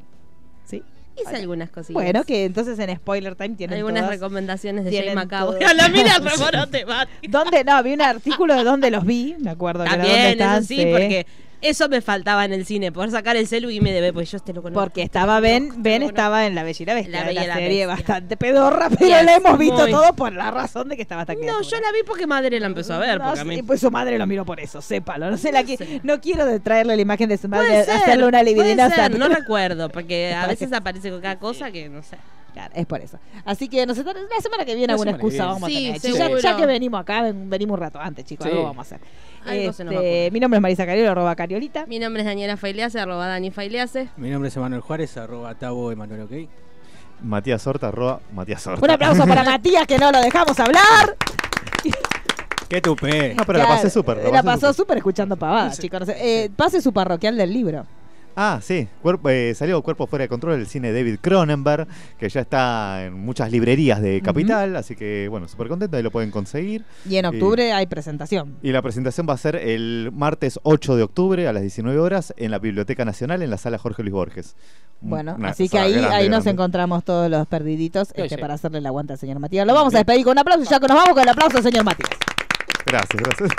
¿Sí? Hice algunas cosillas. Bueno, que entonces en Spoiler Time tienen Algunas todas- recomendaciones de Jay Macabo. la mira, remorote, va. ¿Dónde? No, vi un artículo de dónde los vi, me acuerdo. que era También, eso sí, porque eso me faltaba en el cine, poder sacar el celu y me debe, pues yo te lo conozco. Porque estaba Ben, Ben conozco. estaba en La Bella y la Bestia, La Bella serie Bestia. bastante pedorra, pero Yes, la hemos visto muy. todo por la razón de que estaba tan No, yo la vi porque madre la empezó a ver. No, Porque a sí, mí... pues su madre lo miró por eso, sépalo. No sé, la que, sé. no quiero de traerle la imagen de su madre, Puede ser, hacerle una ser, no recuerdo, porque a veces aparece con cada cosa que no sé. Claro, es por eso. Así que nos la semana que viene La alguna que excusa viene. vamos a Sí, tener. Ya-. Ya, que venimos acá, ven- venimos un rato antes, chicos, Sí. algo vamos a hacer. Algo se nos va a Este, mi nombre es Marisa Cariolo, arroba Cariolita. Mi nombre es Daniela Failease, arroba Dani Failease. Mi nombre es Emanuel Juárez, arroba Tabo Emanuel OK. Matías Horta, arroba Matías Horta. Un aplauso para Matías, que no lo dejamos hablar. ¡Qué tupé! No, pero la pasé súper. La pasó súper escuchando pavadas, chicos. no sé. Eh, pase su parroquial del libro. Ah, sí. Cuerpo- eh, salió Cuerpo Fuera de Control, el cine de David Cronenberg, que ya está en muchas librerías de Capital, así que, bueno, súper contento, ahí lo pueden conseguir. Y en octubre hay presentación. Y la presentación va a ser el martes 8 de octubre a las 19 horas en la Biblioteca Nacional, en la sala Jorge Luis Borges. Bueno, Una así que ahí, grande, ahí nos grande. encontramos todos los perdiditos este, sí. para hacerle el aguante al señor Matías. Lo vamos a despedir con un aplauso, ya que nos vamos con el aplauso al señor Matías. Gracias, gracias.